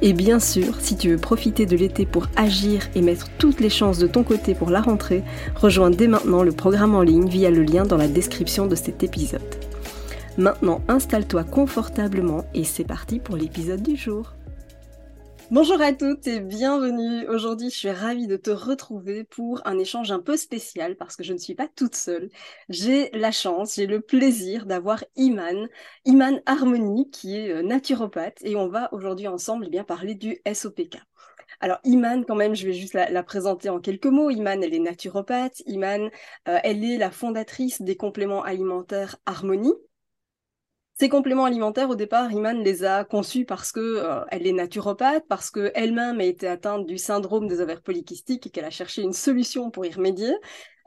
Et bien sûr, si tu veux profiter de l'été pour agir et mettre toutes les chances de ton côté pour la rentrée, rejoins dès maintenant le programme en ligne via le lien dans la description de cet épisode. Maintenant, installe-toi confortablement et c'est parti pour l'épisode du jour. Bonjour à toutes et bienvenue. Aujourd'hui, je suis ravie de te retrouver pour un échange un peu spécial parce que je ne suis pas toute seule. J'ai la chance, j'ai le plaisir d'avoir Iman, Iman Harmonie, qui est euh, naturopathe et on va aujourd'hui ensemble eh bien, parler du SOPK. Alors Iman, quand même, je vais juste la, présenter en quelques mots. Iman, elle est naturopathe. Iman, euh, elle est la fondatrice des compléments alimentaires Harmonie. Ces compléments alimentaires, au départ, Iman les a conçus parce que euh, elle est naturopathe, parce qu'elle-même a été atteinte du syndrome des ovaires polykystiques et qu'elle a cherché une solution pour y remédier.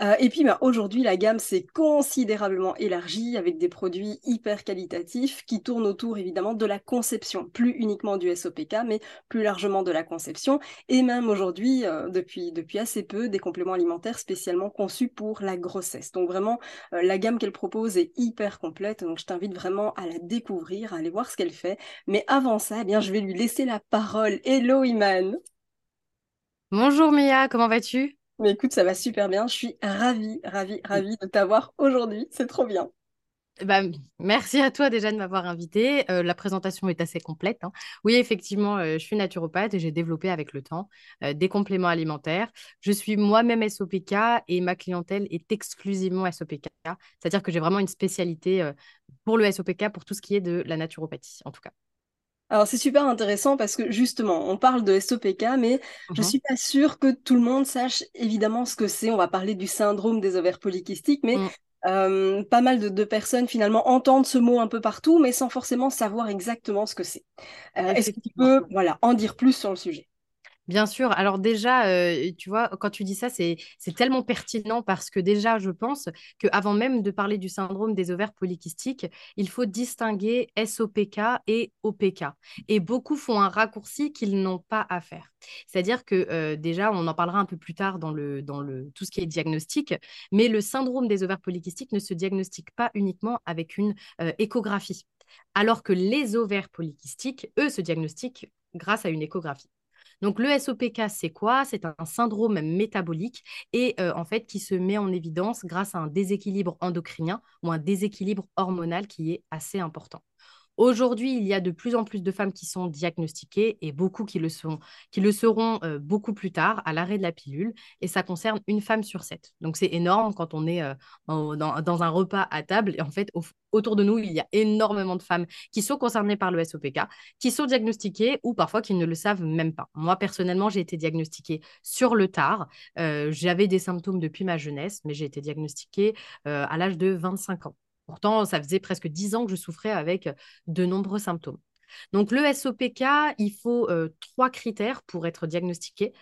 Euh, et puis bah, aujourd'hui, la gamme s'est considérablement élargie avec des produits hyper qualitatifs qui tournent autour évidemment de la conception, plus uniquement du SOPK, mais plus largement de la conception. Et même aujourd'hui, euh, depuis, assez peu, des compléments alimentaires spécialement conçus pour la grossesse. Donc vraiment, euh, la gamme qu'elle propose est hyper complète. Donc je t'invite vraiment à la découvrir, à aller voir ce qu'elle fait. Mais avant ça, eh bien, je vais lui laisser la parole. Hello Iman Bonjour Mia, comment vas-tu? Mais écoute, ça va super bien. Je suis ravie, ravie, ravie de t'avoir aujourd'hui. C'est trop bien. Bah, merci à toi déjà de m'avoir invité. Euh, la présentation est assez complète. Hein. Oui, effectivement, euh, je suis naturopathe et j'ai développé avec le temps euh, des compléments alimentaires. Je suis moi-même SOPK et ma clientèle est exclusivement SOPK. C'est-à-dire que j'ai vraiment une spécialité pour le SOPK, pour tout ce qui est de la naturopathie, en tout cas. Alors c'est super intéressant parce que justement, on parle de SOPK, mais je ne mmh suis pas sûre que tout le monde sache évidemment ce que c'est. On va parler du syndrome des ovaires polykystiques, mais mmh. pas mal de, personnes finalement entendent ce mot un peu partout, mais sans forcément savoir exactement ce que c'est. Euh, est-ce que tu peux voilà, en dire plus sur le sujet? Bien sûr. Alors déjà, euh, tu vois, quand tu dis ça, c'est tellement pertinent parce que déjà, je pense qu'avant même de parler du syndrome des ovaires polykystiques, il faut distinguer SOPK et OPK. Et beaucoup font un raccourci qu'ils n'ont pas à faire. C'est-à-dire que euh, déjà, on en parlera un peu plus tard dans, le, dans le, tout ce qui est diagnostic, mais le syndrome des ovaires polykystiques ne se diagnostique pas uniquement avec une euh, échographie. Alors que les ovaires polykystiques, eux, se diagnostiquent grâce à une échographie. Donc le SOPK, c'est quoi? C'est un syndrome métabolique et euh, en fait qui se met en évidence grâce à un déséquilibre endocrinien ou un déséquilibre hormonal qui est assez important. Aujourd'hui, il y a de plus en plus de femmes qui sont diagnostiquées et beaucoup qui le, seront euh, beaucoup plus tard à l'arrêt de la pilule. Et ça concerne une femme sur sept. Donc c'est énorme quand on est euh, dans, un repas à table. Et en fait, autour de nous, il y a énormément de femmes qui sont concernées par le SOPK, qui sont diagnostiquées ou parfois qui ne le savent même pas. Moi, personnellement, j'ai été diagnostiquée sur le tard. Euh, j'avais des symptômes depuis ma jeunesse, mais j'ai été diagnostiquée à l'âge de 25 ans. Pourtant, ça faisait presque dix ans que je souffrais avec de nombreux symptômes. Donc, le SOPK, il faut trois critères pour être diagnostiqué.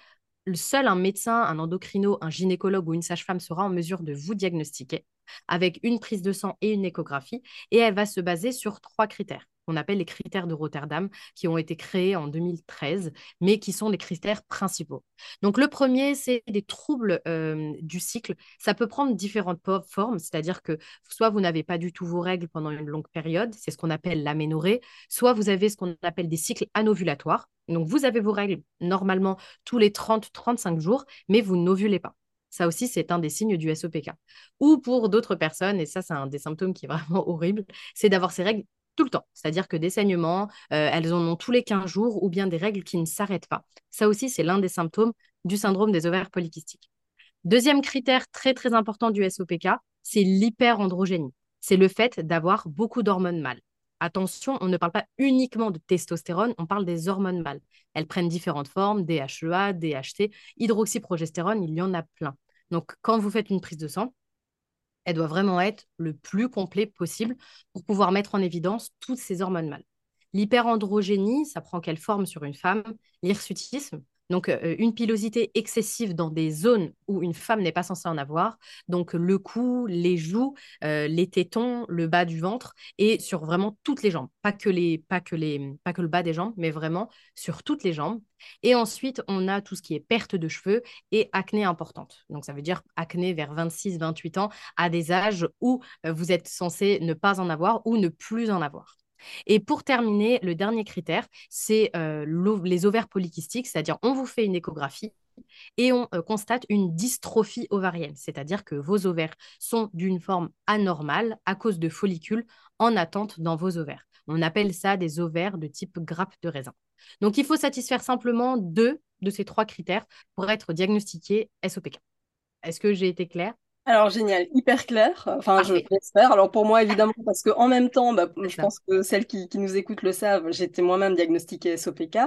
Seul un médecin, un endocrino, un gynécologue ou une sage-femme sera en mesure de vous diagnostiquer avec une prise de sang et une échographie. Et elle va se baser sur trois critères qu'on appelle les critères de Rotterdam, qui ont été créés en 2013, mais qui sont les critères principaux. Donc le premier, c'est des troubles euh, du cycle. Ça peut prendre différentes formes, c'est-à-dire que soit vous n'avez pas du tout vos règles pendant une longue période, c'est ce qu'on appelle l'aménorrhée, soit vous avez ce qu'on appelle des cycles anovulatoires. Donc vous avez vos règles normalement tous les 30-35 jours, mais vous n'ovulez pas. Ça aussi, c'est un des signes du SOPK. Ou pour d'autres personnes, et ça, c'est un des symptômes qui est vraiment horrible, c'est d'avoir ces règles tout le temps. C'est-à-dire que des saignements, euh, elles en ont tous les 15 jours ou bien des règles qui ne s'arrêtent pas. Ça aussi, c'est l'un des symptômes du syndrome des ovaires polykystiques. Deuxième critère très très important du SOPK, c'est l'hyperandrogénie. C'est le fait d'avoir beaucoup d'hormones mâles. Attention, on ne parle pas uniquement de testostérone, on parle des hormones mâles. Elles prennent différentes formes, DHEA, DHT, hydroxyprogestérone, il y en a plein. Donc, quand vous faites une prise de sang, elle doit vraiment être le plus complet possible pour pouvoir mettre en évidence toutes ces hormones mâles. L'hyperandrogénie, ça prend quelle forme sur une femme? L'hirsutisme, donc, euh, une pilosité excessive dans des zones où une femme n'est pas censée en avoir. Donc, le cou, les joues, euh, les tétons, le bas du ventre et sur vraiment toutes les jambes. Pas que, les, pas, pas que le bas des jambes, mais vraiment sur toutes les jambes. Et ensuite, on a tout ce qui est perte de cheveux et acné importante. Donc, ça veut dire acné vers 26-28 ans à des âges où euh, vous êtes censé ne pas en avoir ou ne plus en avoir. Et pour terminer, le dernier critère, c'est euh, les ovaires polykystiques, c'est-à-dire on vous fait une échographie et on euh, constate une dystrophie ovarienne, c'est-à-dire que vos ovaires sont d'une forme anormale à cause de follicules en attente dans vos ovaires. On appelle ça des ovaires de type grappe de raisin. Donc il faut satisfaire simplement deux de ces trois critères pour être diagnostiqué SOPK. Est-ce que j'ai été claire? Alors génial, hyper clair. Enfin, je l'espère. Alors pour moi, évidemment, parce que en même temps, bah, je pense que celles qui, nous écoutent le savent, j'étais moi-même diagnostiquée SOPK.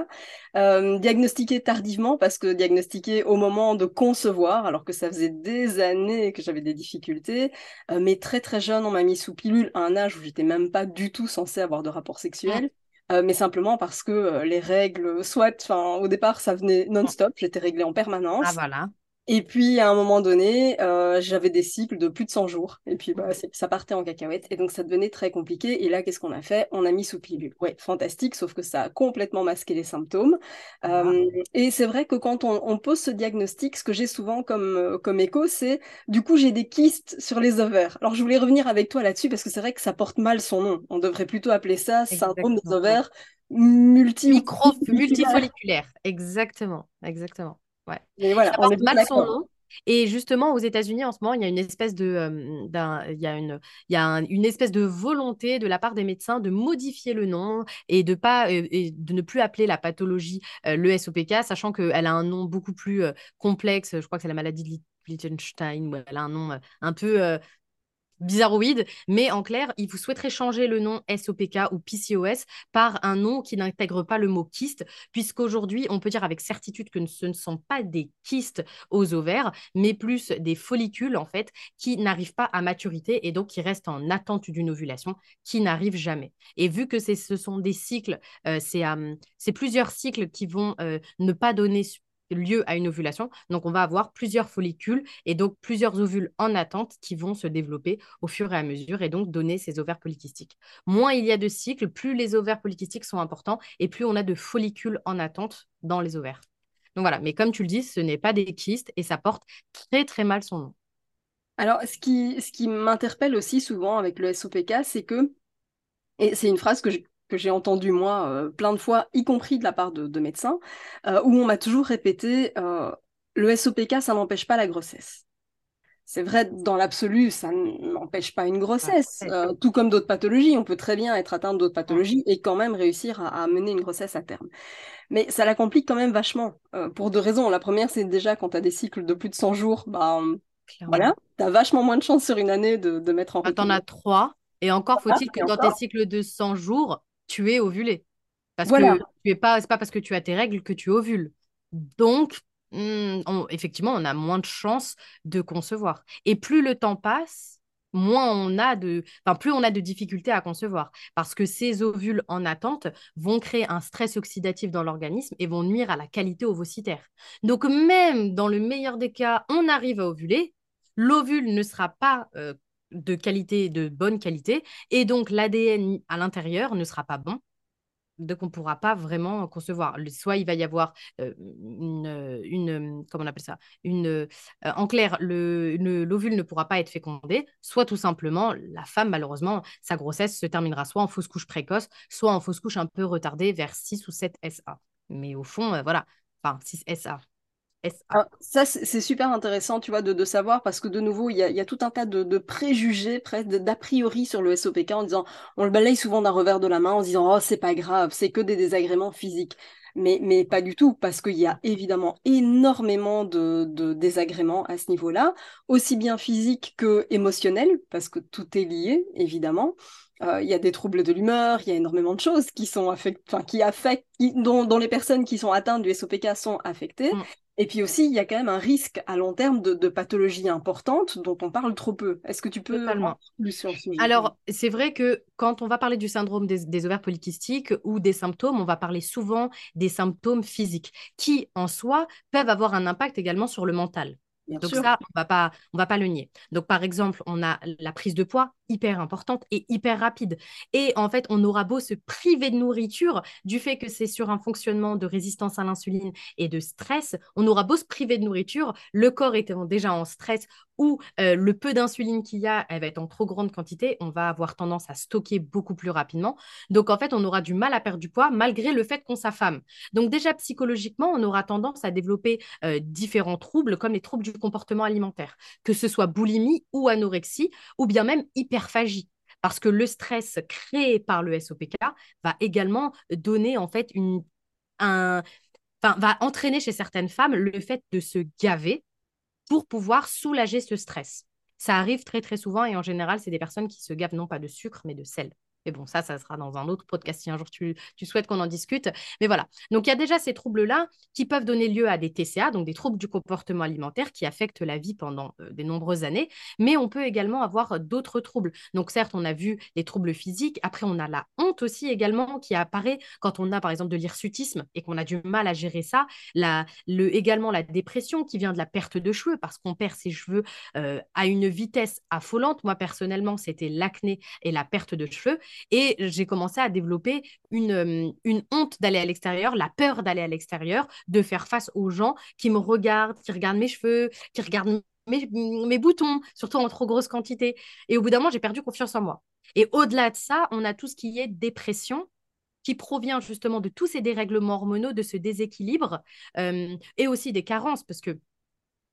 Euh, diagnostiquée tardivement, parce que diagnostiquée au moment de concevoir, alors que ça faisait des années que j'avais des difficultés. Euh, mais très très jeune, on m'a mis sous pilule à un âge où j'étais même pas du tout censée avoir de rapport sexuel. Mmh. Euh, mais simplement parce que les règles, soit, enfin, au départ, ça venait non-stop, j'étais réglée en permanence. Ah voilà. Et puis, à un moment donné, euh, j'avais des cycles de plus de 100 jours. Et puis, bah, ça partait en cacahuète. Et donc, ça devenait très compliqué. Et là, qu'est-ce qu'on a fait? On a mis sous pilule. Ouais, fantastique, sauf que ça a complètement masqué les symptômes. Euh, et c'est vrai que quand on, pose ce diagnostic, ce que j'ai souvent comme, euh, comme écho, c'est du coup, j'ai des kystes sur les ovaires. Alors, je voulais revenir avec toi là-dessus parce que c'est vrai que ça porte mal son nom. On devrait plutôt appeler ça syndrome des ovaires multi Micro multifolliculaire. Exactement, exactement. Ouais. Et voilà, ça porte mal son nom. Et justement, aux États-Unis, en ce moment, il y a une espèce de, euh, il y a une, il y a une espèce de volonté de la part des médecins de modifier le nom et de pas, euh, et de ne plus appeler la pathologie euh, le SOPK, sachant qu'elle a un nom beaucoup plus complexe. Je crois que c'est la maladie de Liechtenstein, elle a un nom un peu bizarroïde, mais en clair, il vous souhaiterait changer le nom SOPK ou PCOS par un nom qui n'intègre pas le mot kyste, puisqu'aujourd'hui, on peut dire avec certitude que ce ne sont pas des kystes aux ovaires, mais plus des follicules, en fait, qui n'arrivent pas à maturité et donc qui restent en attente d'une ovulation qui n'arrive jamais. Et vu que ce sont des cycles, euh, c'est plusieurs cycles qui vont euh, ne pas donner lieu à une ovulation. Donc, on va avoir plusieurs follicules et donc plusieurs ovules en attente qui vont se développer au fur et à mesure et donc donner ces ovaires polykystiques. Moins il y a de cycles, plus les ovaires polykystiques sont importants et plus on a de follicules en attente dans les ovaires. Donc voilà, mais comme tu le dis, ce n'est pas des kystes et ça porte très très mal son nom. Alors, ce qui, ce qui m'interpelle aussi souvent avec le SOPK, c'est que, et c'est une phrase que que j'ai entendu moi euh, plein de fois, y compris de la part de, médecins, euh, où on m'a toujours répété euh, le SOPK, ça n'empêche pas la grossesse. C'est vrai, dans l'absolu, ça n'empêche pas une grossesse, tout comme d'autres pathologies. On peut très bien être atteint d'autres pathologies et quand même réussir à, mener une grossesse à terme. Mais ça la complique quand même vachement, pour deux raisons. La première, c'est déjà quand tu as des cycles de plus de 100 jours, bah, voilà, tu as vachement moins de chances sur une année de, mettre en route. Tu en as trois, et encore faut-il que dans tes cycles de 100 jours, tu es ovulé. Parce que tu es pas, c'est pas parce que tu as tes règles que tu ovules. Donc, hmm, effectivement, on a moins de chances de concevoir. Et plus le temps passe, moins on a de, enfin, plus on a de difficultés à concevoir. Parce que ces ovules en attente vont créer un stress oxydatif dans l'organisme et vont nuire à la qualité ovocitaire. Donc, même dans le meilleur des cas, on arrive à ovuler, l'ovule ne sera pas euh, de qualité, de bonne qualité, et donc l'ADN à l'intérieur ne sera pas bon. Donc, on ne pourra pas vraiment concevoir. Soit il va y avoir euh, une, une, comment on appelle ça? Une, euh, En clair, l'ovule ne pourra pas être fécondé, soit tout simplement, la femme, malheureusement, sa grossesse se terminera soit en fausse couche précoce, soit en fausse couche un peu retardée vers 6 ou 7 SA. Mais au fond, euh, voilà, enfin 6 SA. Ah, ça, c'est super intéressant, tu vois, de, savoir, parce que de nouveau, il y a, tout un tas de, préjugés, presque d'a priori sur le SOPK, en disant, on le balaye souvent d'un revers de la main, en disant, oh, c'est pas grave, c'est que des désagréments physiques. Mais, mais pas du tout, parce qu'il y a évidemment énormément de, de désagréments à ce niveau-là, aussi bien physique que émotionnel, parce que tout est lié, évidemment. Euh, il y a des troubles de l'humeur, il y a énormément de choses qui sont affectent, qui affectent, dont, les personnes qui sont atteintes du SOPK sont affectées. Mm. Et puis aussi, il y a quand même un risque à long terme de, de pathologies importantes dont on parle trop peu. Est-ce que tu peux Totalement. Alors, c'est vrai que quand on va parler du syndrome des, des, ovaires polykystiques ou des symptômes, on va parler souvent des symptômes physiques qui, en soi, peuvent avoir un impact également sur le mental. Donc ça, on va pas, on va pas le nier. Donc par exemple, on a la prise de poids hyper importante et hyper rapide. Et en fait, on aura beau se priver de nourriture du fait que c'est sur un fonctionnement de résistance à l'insuline et de stress, on aura beau se priver de nourriture, le corps étant déjà en stress ou euh, le peu d'insuline qu'il y a, elle va être en trop grande quantité, on va avoir tendance à stocker beaucoup plus rapidement. Donc en fait, on aura du mal à perdre du poids malgré le fait qu'on s'affame. Donc déjà psychologiquement, on aura tendance à développer euh, différents troubles comme les troubles du comportement alimentaire, que ce soit boulimie ou anorexie ou bien même hyperphagie parce que le stress créé par le SOPK va également donner en fait une un va entraîner chez certaines femmes le fait de se gaver pour pouvoir soulager ce stress. Ça arrive très très souvent et en général, c'est des personnes qui se gavent non pas de sucre mais de sel. Mais bon, ça, ça sera dans un autre podcast si un jour tu, souhaites qu'on en discute. Mais voilà. Donc, il y a déjà ces troubles-là qui peuvent donner lieu à des TCA, donc des troubles du comportement alimentaire qui affectent la vie pendant euh, de nombreuses années. Mais on peut également avoir d'autres troubles. Donc, certes, on a vu les troubles physiques. Après, on a la honte aussi également qui apparaît quand on a, par exemple, de l'hirsutisme et qu'on a du mal à gérer ça. La, le, également la dépression qui vient de la perte de cheveux parce qu'on perd ses cheveux euh, à une vitesse affolante. Moi, personnellement, c'était l'acné et la perte de cheveux. Et j'ai commencé à développer une, euh, une honte d'aller à l'extérieur, la peur d'aller à l'extérieur, de faire face aux gens qui me regardent, qui regardent mes cheveux, qui regardent mes, mes boutons, surtout en trop grosse quantité. Et au bout d'un moment, j'ai perdu confiance en moi. Et au-delà de ça, on a tout ce qui est dépression, qui provient justement de tous ces dérèglements hormonaux, de ce déséquilibre, euh, et aussi des carences, parce que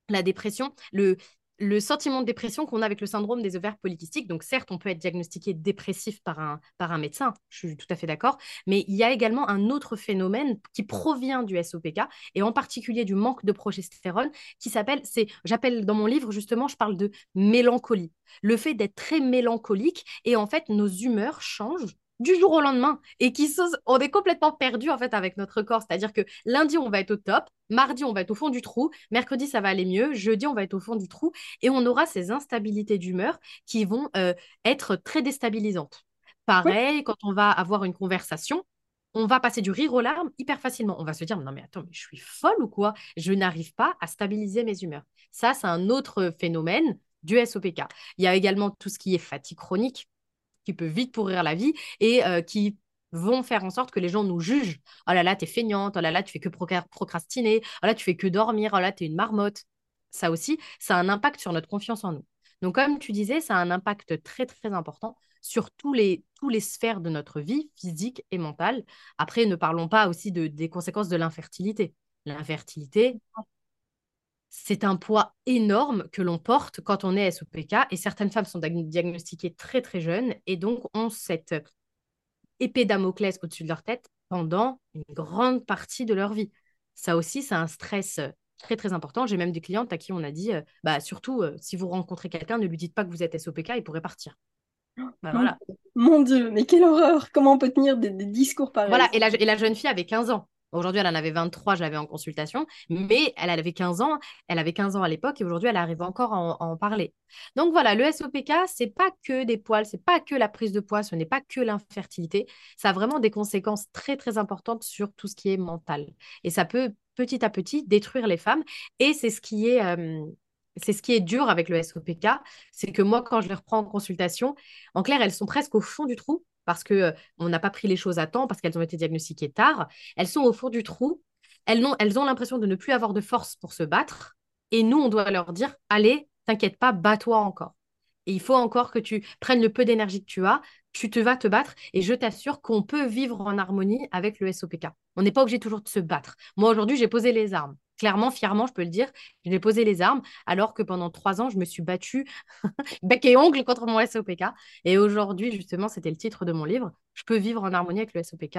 la dépression, le, le sentiment de dépression qu'on a avec le syndrome des ovaires polykystiques. Donc certes, on peut être diagnostiqué dépressif par un, par un médecin, je suis tout à fait d'accord, mais il y a également un autre phénomène qui provient du SOPK et en particulier du manque de progestérone qui s'appelle, c'est, j'appelle dans mon livre justement, je parle de mélancolie. Le fait d'être très mélancolique et en fait nos humeurs changent du jour au lendemain et qui on est complètement perdu en fait avec notre corps. C'est-à-dire que lundi, on va être au top, mardi, on va être au fond du trou, mercredi, ça va aller mieux, jeudi, on va être au fond du trou et on aura ces instabilités d'humeur qui vont euh, être très déstabilisantes. Pareil, quand on va avoir une conversation, on va passer du rire aux larmes hyper facilement. On va se dire, non mais attends, mais je suis folle ou quoi? Je n'arrive pas à stabiliser mes humeurs. Ça, c'est un autre phénomène du SOPK. Il y a également tout ce qui est fatigue chronique qui peut vite pourrir la vie et euh, qui vont faire en sorte que les gens nous jugent. Oh là là, t'es feignante, oh là là, tu fais que procrastiner, oh là, tu fais que dormir, oh là, t'es une marmotte. Ça aussi, ça a un impact sur notre confiance en nous. Donc, comme tu disais, ça a un impact très, très important sur tous les, tous les sphères de notre vie, physique et mentale. Après, ne parlons pas aussi de, des conséquences de l'infertilité. L'infertilité, c'est un poids énorme que l'on porte quand on est SOPK et certaines femmes sont diagnostiquées très très jeunes et donc ont cette épée Damoclès au-dessus de leur tête pendant une grande partie de leur vie. Ça aussi, c'est un stress très très important. J'ai même des clientes à qui on a dit, euh, bah surtout euh, si vous rencontrez quelqu'un, ne lui dites pas que vous êtes SOPK, il pourrait partir. Bah, voilà. Mon Dieu, mais quelle horreur Comment on peut tenir des, discours pareils? Voilà, et la, et la jeune fille avait 15 ans. Aujourd'hui, elle en avait 23, je l'avais en consultation, mais elle avait 15 ans, elle avait 15 ans à l'époque et aujourd'hui, elle arrive encore à en, parler. Donc voilà, le SOPK, c'est pas que des poils, c'est pas que la prise de poids, ce n'est pas que l'infertilité, ça a vraiment des conséquences très très importantes sur tout ce qui est mental. Et ça peut petit à petit détruire les femmes et c'est ce qui est euh, c'est ce qui est dur avec le SOPK, c'est que moi, quand je les reprends en consultation, en clair, elles sont presque au fond du trou parce qu'on euh, n'a pas pris les choses à temps, parce qu'elles ont été diagnostiquées tard. Elles sont au fond du trou. Elles ont, elles ont l'impression de ne plus avoir de force pour se battre. Et nous, on doit leur dire, allez, t'inquiète pas, bats-toi encore. Et il faut encore que tu prennes le peu d'énergie que tu as, tu te vas te battre et je t'assure qu'on peut vivre en harmonie avec le SOPK. On n'est pas obligé toujours de se battre. Moi, aujourd'hui, j'ai posé les armes clairement, fièrement, je peux le dire, je vais poser les armes, alors que pendant trois ans, je me suis battue bec et ongle contre mon SOPK. Et aujourd'hui, justement, c'était le titre de mon livre, Je peux vivre en harmonie avec le SOPK.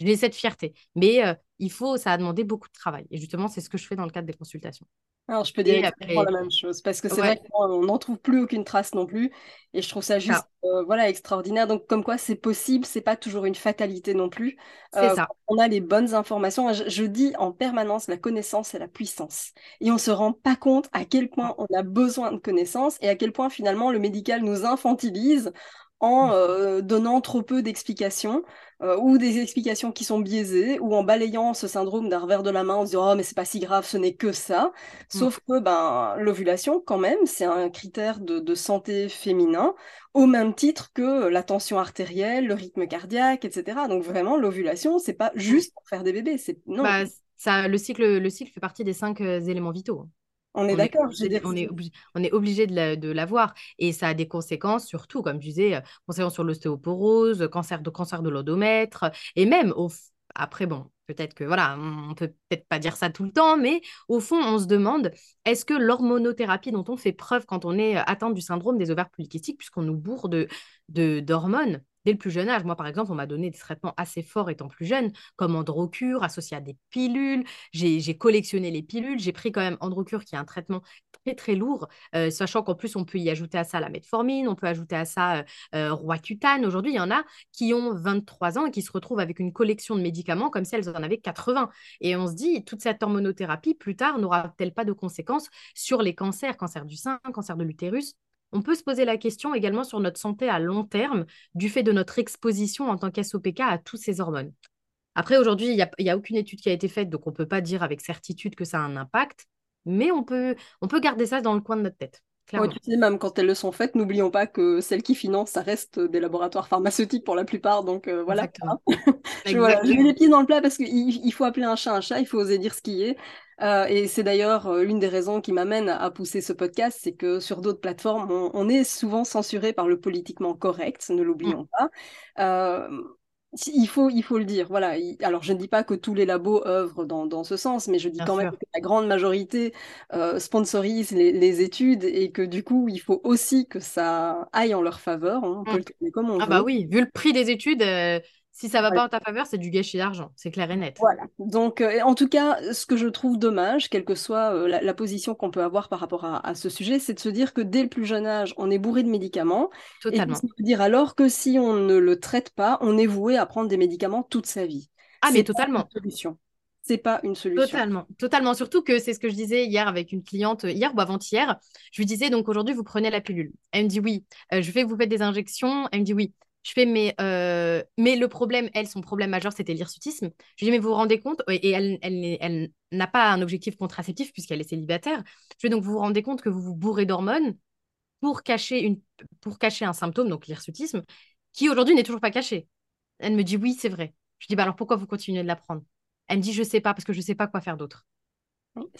J'ai cette fierté. Mais euh, il faut, ça a demandé beaucoup de travail. Et justement, c'est ce que je fais dans le cadre des consultations. Alors, je peux dire exactement la même chose parce que c'est vrai qu'on n'en trouve plus aucune trace non plus et je trouve ça juste euh, voilà, extraordinaire. Donc, comme quoi c'est possible, c'est pas toujours une fatalité non plus. C'est euh, ça. On a les bonnes informations. Je, dis en permanence la connaissance et la puissance. Et on se rend pas compte à quel point on a besoin de connaissances et à quel point finalement le médical nous infantilise en mmh. euh, donnant trop peu d'explications euh, ou des explications qui sont biaisées ou en balayant ce syndrome d'un revers de la main en disant oh mais c'est pas si grave ce n'est que ça mmh. sauf que ben l'ovulation quand même c'est un critère de, santé féminin au même titre que la tension artérielle le rythme cardiaque etc donc vraiment l'ovulation c'est pas mmh. juste pour faire des bébés c'est non bah, ça le cycle le cycle fait partie des cinq euh, éléments vitaux on est d'accord. On, est obligé, on est obligé de l'avoir. et ça a des conséquences, surtout, comme je disais, conséquences sur l'ostéoporose, cancer de, cancer de l'odomètre. Et même, au, après, bon, peut-être que, voilà, on peut peut-être pas dire ça tout le temps, mais au fond, on se demande, est-ce que l'hormonothérapie dont on fait preuve quand on est atteint du syndrome des ovaires polykystiques, puisqu'on nous bourre de, d'hormones, dès le plus jeune âge. Moi, par exemple, on m'a donné des traitements assez forts étant plus jeune, comme Androcure, associé à des pilules. J'ai collectionné les pilules. J'ai pris quand même Androcure, qui est un traitement très, très lourd, euh, sachant qu'en plus, on peut y ajouter à ça la metformine, on peut ajouter à ça euh, euh Roaccutane. Aujourd'hui, il y en a qui ont 23 ans et qui se retrouvent avec une collection de médicaments comme si elles en avaient 80. Et on se dit, toute cette hormonothérapie, plus tard, n'aura-t-elle pas de conséquences sur les cancers, cancer du sein, cancer de l'utérus on peut se poser la question également sur notre santé à long terme du fait de notre exposition en tant qu'SOPK à toutes ces hormones. Après, aujourd'hui, il n'y a, aucune étude qui a été faite, donc on ne peut pas dire avec certitude que ça a un impact, mais on peut, on peut garder ça dans le coin de notre tête. Oui, tu sais, même quand elles le sont faites, n'oublions pas que celles qui financent, ça reste des laboratoires pharmaceutiques pour la plupart. Donc euh, voilà. je, voilà. mets les pieds dans le plat parce qu'il il faut appeler un chat un chat, il faut oser dire ce qui est. Euh, et c'est d'ailleurs euh, l'une des raisons qui m'amène à pousser ce podcast, c'est que sur d'autres plateformes, on, est souvent censuré par le politiquement correct, ne l'oublions mm. pas. Euh, il faut, il faut le dire. Voilà. Alors, je ne dis pas que tous les labos œuvrent dans, dans ce sens, mais je dis quand même que la grande majorité sponsorise les, études et que du coup, il faut aussi que ça aille en leur faveur. Hein, on peut mm. le comme on ah bah oui, vu le prix des études, si ça va pas en ta faveur, c'est du gâchis d'argent, c'est clair et net. Voilà. Donc, euh, en tout cas, ce que je trouve dommage, quelle que soit euh, la, position qu'on peut avoir par rapport à, ce sujet, c'est de se dire que dès le plus jeune âge, on est bourré de médicaments. Totalement. Et dire alors que si on ne le traite pas, on est voué à prendre des médicaments toute sa vie. Ah, mais totalement. Une solution. C'est pas une solution. Totalement, totalement. Surtout que c'est ce que je disais hier avec une cliente, hier ou avant-hier. Je lui disais donc aujourd'hui vous prenez la pilule. Elle me dit oui. Euh, je fais vous faites des injections. Elle me dit oui. Je fais, mais, euh, mais le problème, elle, son problème majeur, c'était l'hirsutisme. Je lui dis, mais vous vous rendez compte? Et elle, elle, elle n'a pas un objectif contraceptif puisqu'elle est célibataire. Je lui dis, donc vous vous rendez compte que vous vous bourrez d'hormones pour cacher, une, pour cacher un symptôme, donc l'hirsutisme, qui aujourd'hui n'est toujours pas caché. Elle me dit, oui, c'est vrai. Je lui dis, bah alors pourquoi vous continuez de la prendre? Elle me dit, je sais pas, parce que je ne sais pas quoi faire d'autre.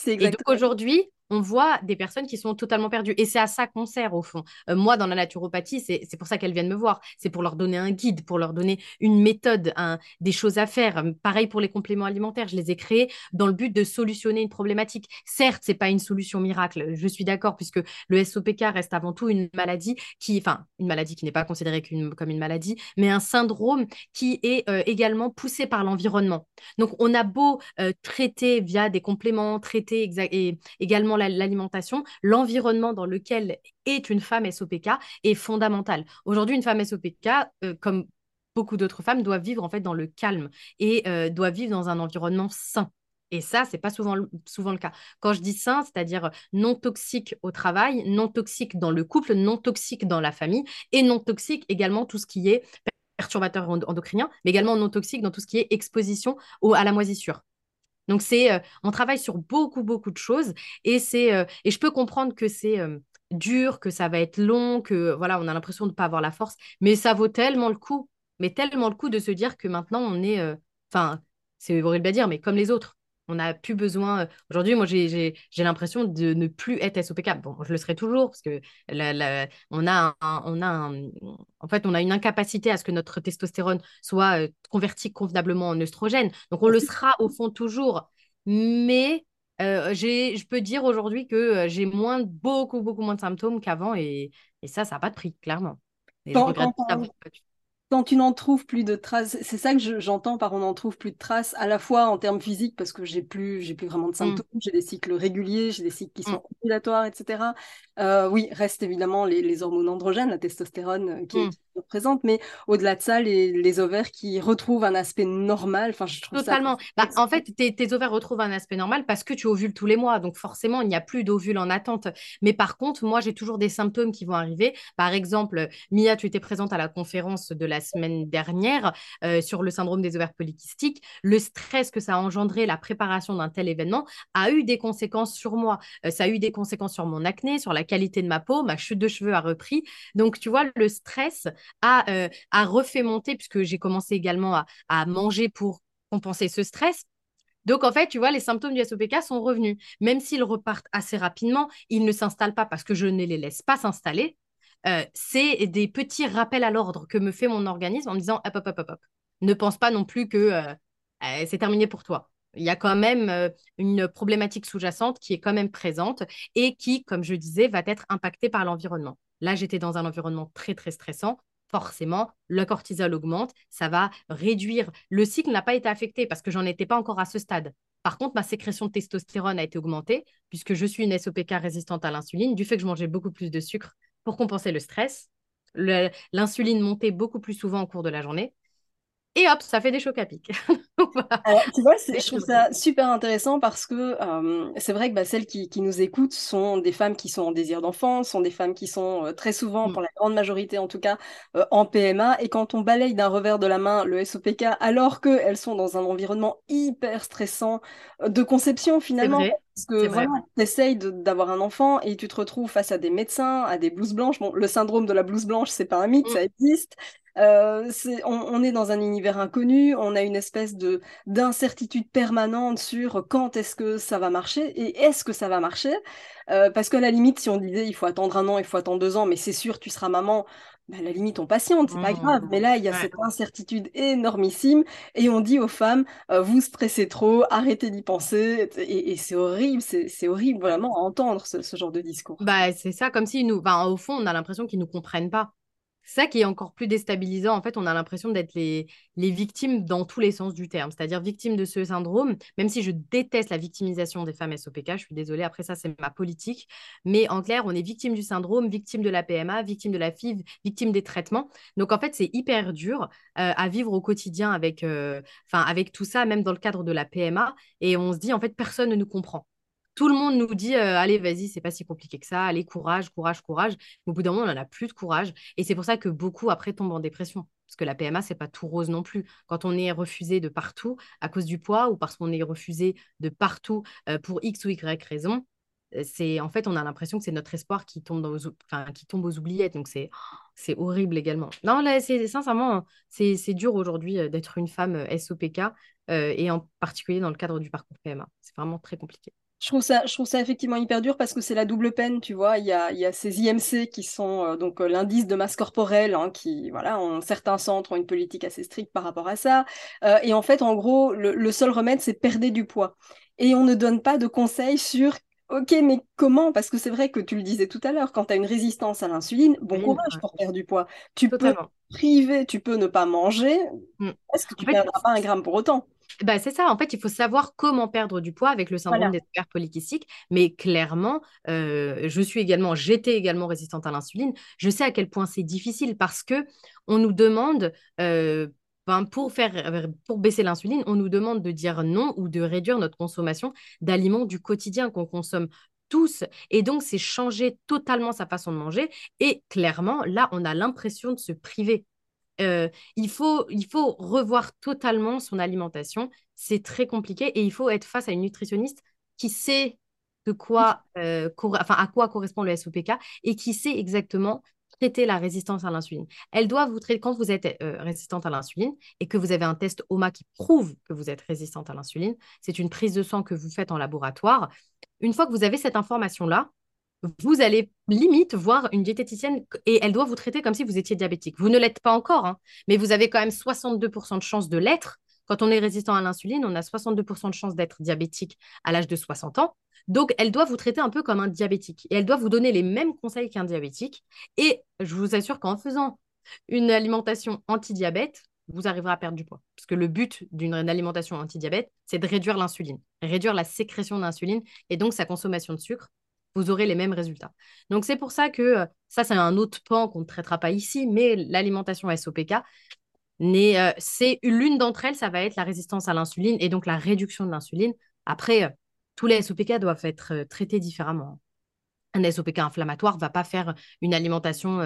Et donc aujourd'hui, on voit des personnes qui sont totalement perdues. Et c'est à ça qu'on sert, au fond. Euh, moi, dans la naturopathie, c'est pour ça qu'elles viennent me voir. C'est pour leur donner un guide, pour leur donner une méthode, des choses à faire. Pareil pour les compléments alimentaires. Je les ai créés dans le but de solutionner une problématique. Certes, c'est pas une solution miracle. Je suis d'accord, puisque le SOPK reste avant tout une maladie qui, enfin, une maladie qui n'est pas considérée comme une maladie, mais un syndrome qui est euh, également poussé par l'environnement. Donc, on a beau euh, traiter via des compléments, traiter et également l'alimentation, l'environnement dans lequel est une femme SOPK est fondamental. Aujourd'hui, une femme SOPK, euh, comme beaucoup d'autres femmes, doit vivre en fait dans le calme et euh, doit vivre dans un environnement sain. Et ça, c'est pas souvent, souvent le cas. Quand je dis sain, c'est-à-dire non toxique au travail, non toxique dans le couple, non toxique dans la famille et non toxique également tout ce qui est perturbateur endocrinien, mais également non toxique dans tout ce qui est exposition au, à la moisissure. Donc, c'est, euh, on travaille sur beaucoup, beaucoup de choses et, c'est, euh, et je peux comprendre que c'est euh, dur, que ça va être long, que voilà, on a l'impression de ne pas avoir la force, mais ça vaut tellement le coup, mais tellement le coup de se dire que maintenant, on est, enfin, c'est horrible à dire, mais comme les autres. On n'a plus besoin. Aujourd'hui, moi, j'ai l'impression de ne plus être SOPK. Bon, je le serai toujours parce que on a, on a en fait, on a une incapacité à ce que notre testostérone soit converti convenablement en œstrogène. Donc, on le sera au fond toujours. Mais je peux dire aujourd'hui que j'ai moins, beaucoup, beaucoup moins de symptômes qu'avant et, ça, ça n'a pas de prix, clairement. Quand tu n'en trouves plus de traces, c'est ça que j'entends par on n'en trouve plus de traces, à la fois en termes physiques, parce que j'ai plus, j'ai plus vraiment de mmh. symptômes, j'ai des cycles réguliers, j'ai des cycles qui sont mmh. etc. Euh, oui, reste évidemment les, hormones androgènes, la testostérone euh, qui, mmh. est présente, mais au-delà de ça, les, ovaires qui retrouvent un aspect normal. Enfin, je trouve Totalement. Bah, en fait, tes, ovaires retrouvent un aspect normal parce que tu ovules tous les mois, donc forcément, il n'y a plus d'ovules en attente. Mais par contre, moi, j'ai toujours des symptômes qui vont arriver. Par exemple, Mia, tu étais présente à la conférence de la semaine dernière euh, sur le syndrome des ovaires polykystiques, le stress que ça a engendré, la préparation d'un tel événement, a eu des conséquences sur moi. Euh, ça a eu des conséquences sur mon acné, sur la qualité de ma peau, ma chute de cheveux a repris. Donc, tu vois, le stress a, euh, a refait monter, puisque j'ai commencé également à, à manger pour compenser ce stress. Donc, en fait, tu vois, les symptômes du SOPK sont revenus. Même s'ils repartent assez rapidement, ils ne s'installent pas parce que je ne les laisse pas s'installer. Euh, c'est des petits rappels à l'ordre que me fait mon organisme en disant hop, hop, hop, hop, Ne pense pas non plus que euh, euh, c'est terminé pour toi. Il y a quand même une problématique sous-jacente qui est quand même présente et qui, comme je disais, va être impactée par l'environnement. Là, j'étais dans un environnement très, très stressant. Forcément, le cortisol augmente, ça va réduire. Le cycle n'a pas été affecté parce que j'en étais pas encore à ce stade. Par contre, ma sécrétion de testostérone a été augmentée puisque je suis une SOPK résistante à l'insuline du fait que je mangeais beaucoup plus de sucre pour compenser le stress. L'insuline montait beaucoup plus souvent au cours de la journée. Et hop, ça fait des chocs à pic. tu vois, je trouve ça super intéressant parce que euh, c'est vrai que bah, celles qui, nous écoutent sont des femmes qui sont en désir d'enfant, sont des femmes qui sont euh, très souvent, mm. pour la grande majorité en tout cas, euh, en PMA. Et quand on balaye d'un revers de la main le SOPK, alors qu'elles sont dans un environnement hyper stressant de conception finalement, parce que vraiment, tu essayes d'avoir un enfant et tu te retrouves face à des médecins, à des blouses blanches. Bon, le syndrome de la blouse blanche, c'est pas un mythe, mm. ça existe. Euh, on, est dans un univers inconnu, on a une espèce de d'incertitude permanente sur quand est-ce que ça va marcher et est-ce que ça va marcher. Euh, parce que la limite, si on disait il faut attendre un an, il faut attendre deux ans, mais c'est sûr, tu seras maman, bah, la limite, on patiente, c'est pas grave. Mais là, il y a cette incertitude énormissime et on dit aux femmes, euh, vous stressez trop, arrêtez d'y penser. Et, c'est horrible, c'est horrible vraiment à entendre ce, genre de discours. Bah, c'est ça, comme si nous, au fond, on a l'impression qu'ils nous comprennent pas ça qui est encore plus déstabilisant. En fait, on a l'impression d'être les, les victimes dans tous les sens du terme, c'est-à-dire victimes de ce syndrome, même si je déteste la victimisation des femmes SOPK, je suis désolée, après ça, c'est ma politique. Mais en clair, on est victime du syndrome, victime de la PMA, victime de la FIV, victime des traitements. Donc, en fait, c'est hyper dur euh, à vivre au quotidien avec, euh, avec tout ça, même dans le cadre de la PMA. Et on se dit, en fait, personne ne nous comprend tout le monde nous dit euh, allez, vas-y, c'est pas si compliqué que ça, allez, courage, courage, courage. au bout d'un moment, on n'en a plus de courage. Et c'est pour ça que beaucoup après tombent en dépression. Parce que la PMA, c'est pas tout rose non plus. Quand on est refusé de partout à cause du poids ou parce qu'on est refusé de partout euh, pour X ou Y raison, euh, c'est en fait, on a l'impression que c'est notre espoir qui tombe, dans aux, oubliettes. Donc c'est horrible également. Non, là, c'est sincèrement, c'est dur aujourd'hui d'être une femme SOPK et en particulier dans le cadre du parcours PMA. C'est vraiment très compliqué. Je trouve, ça, je trouve ça effectivement hyper dur parce que c'est la double peine, tu vois. Il y a, il y a ces IMC qui sont euh, donc euh, l'indice de masse corporelle, hein, qui, voilà, en certains centres ont une politique assez stricte par rapport à ça. Euh, et en fait, en gros, le, seul remède, c'est perdre du poids. Et on ne donne pas de conseils sur Ok, mais comment? Parce que c'est vrai que tu le disais tout à l'heure, quand tu as une résistance à l'insuline, bon courage pour perdre du poids. Tu peux priver, tu peux ne pas manger. Mm. Est-ce que tu ne perdras pas un gramme pour autant? Bah, c'est ça, en fait, il faut savoir comment perdre du poids avec le syndrome des ovaires polykystiques. Mais clairement, euh, je suis également, j'étais également résistante à l'insuline. Je sais à quel point c'est difficile parce que on nous demande, euh, ben, pour, faire, pour baisser l'insuline, on nous demande de dire non ou de réduire notre consommation d'aliments du quotidien qu'on consomme tous. Et donc, c'est changer totalement sa façon de manger. Et clairement, là, on a l'impression de se priver. Euh, il, faut, il faut revoir totalement son alimentation. C'est très compliqué et il faut être face à une nutritionniste qui sait de quoi, euh, à quoi correspond le SOPK et qui sait exactement traiter la résistance à l'insuline. Elle doit vous traiter quand vous êtes euh, résistante à l'insuline et que vous avez un test OMA qui prouve que vous êtes résistante à l'insuline. C'est une prise de sang que vous faites en laboratoire. Une fois que vous avez cette information-là, vous allez limite voir une diététicienne et elle doit vous traiter comme si vous étiez diabétique. Vous ne l'êtes pas encore, hein, mais vous avez quand même 62% de chances de l'être. Quand on est résistant à l'insuline, on a 62% de chances d'être diabétique à l'âge de 60 ans. Donc, elle doit vous traiter un peu comme un diabétique et elle doit vous donner les mêmes conseils qu'un diabétique. Et je vous assure qu'en faisant une alimentation anti-diabète, vous arriverez à perdre du poids. Parce que le but d'une alimentation anti-diabète, c'est de réduire l'insuline, réduire la sécrétion d'insuline et donc sa consommation de sucre. Vous aurez les mêmes résultats. Donc c'est pour ça que euh, ça, c'est un autre pan qu'on ne traitera pas ici, mais l'alimentation SOPK, euh, c'est l'une d'entre elles, ça va être la résistance à l'insuline et donc la réduction de l'insuline. Après, euh, tous les SOPK doivent être traités différemment. Un SOPK inflammatoire ne va pas faire une alimentation,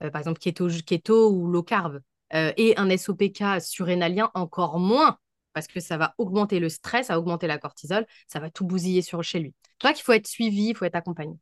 par exemple, keto, keto ou low carb. Et un SOPK surrénalien encore moins, parce que ça va augmenter le stress, ça va augmenter la cortisol, ça va tout bousiller sur, chez lui. C'est vrai qu'il faut être suivi, il faut être accompagné.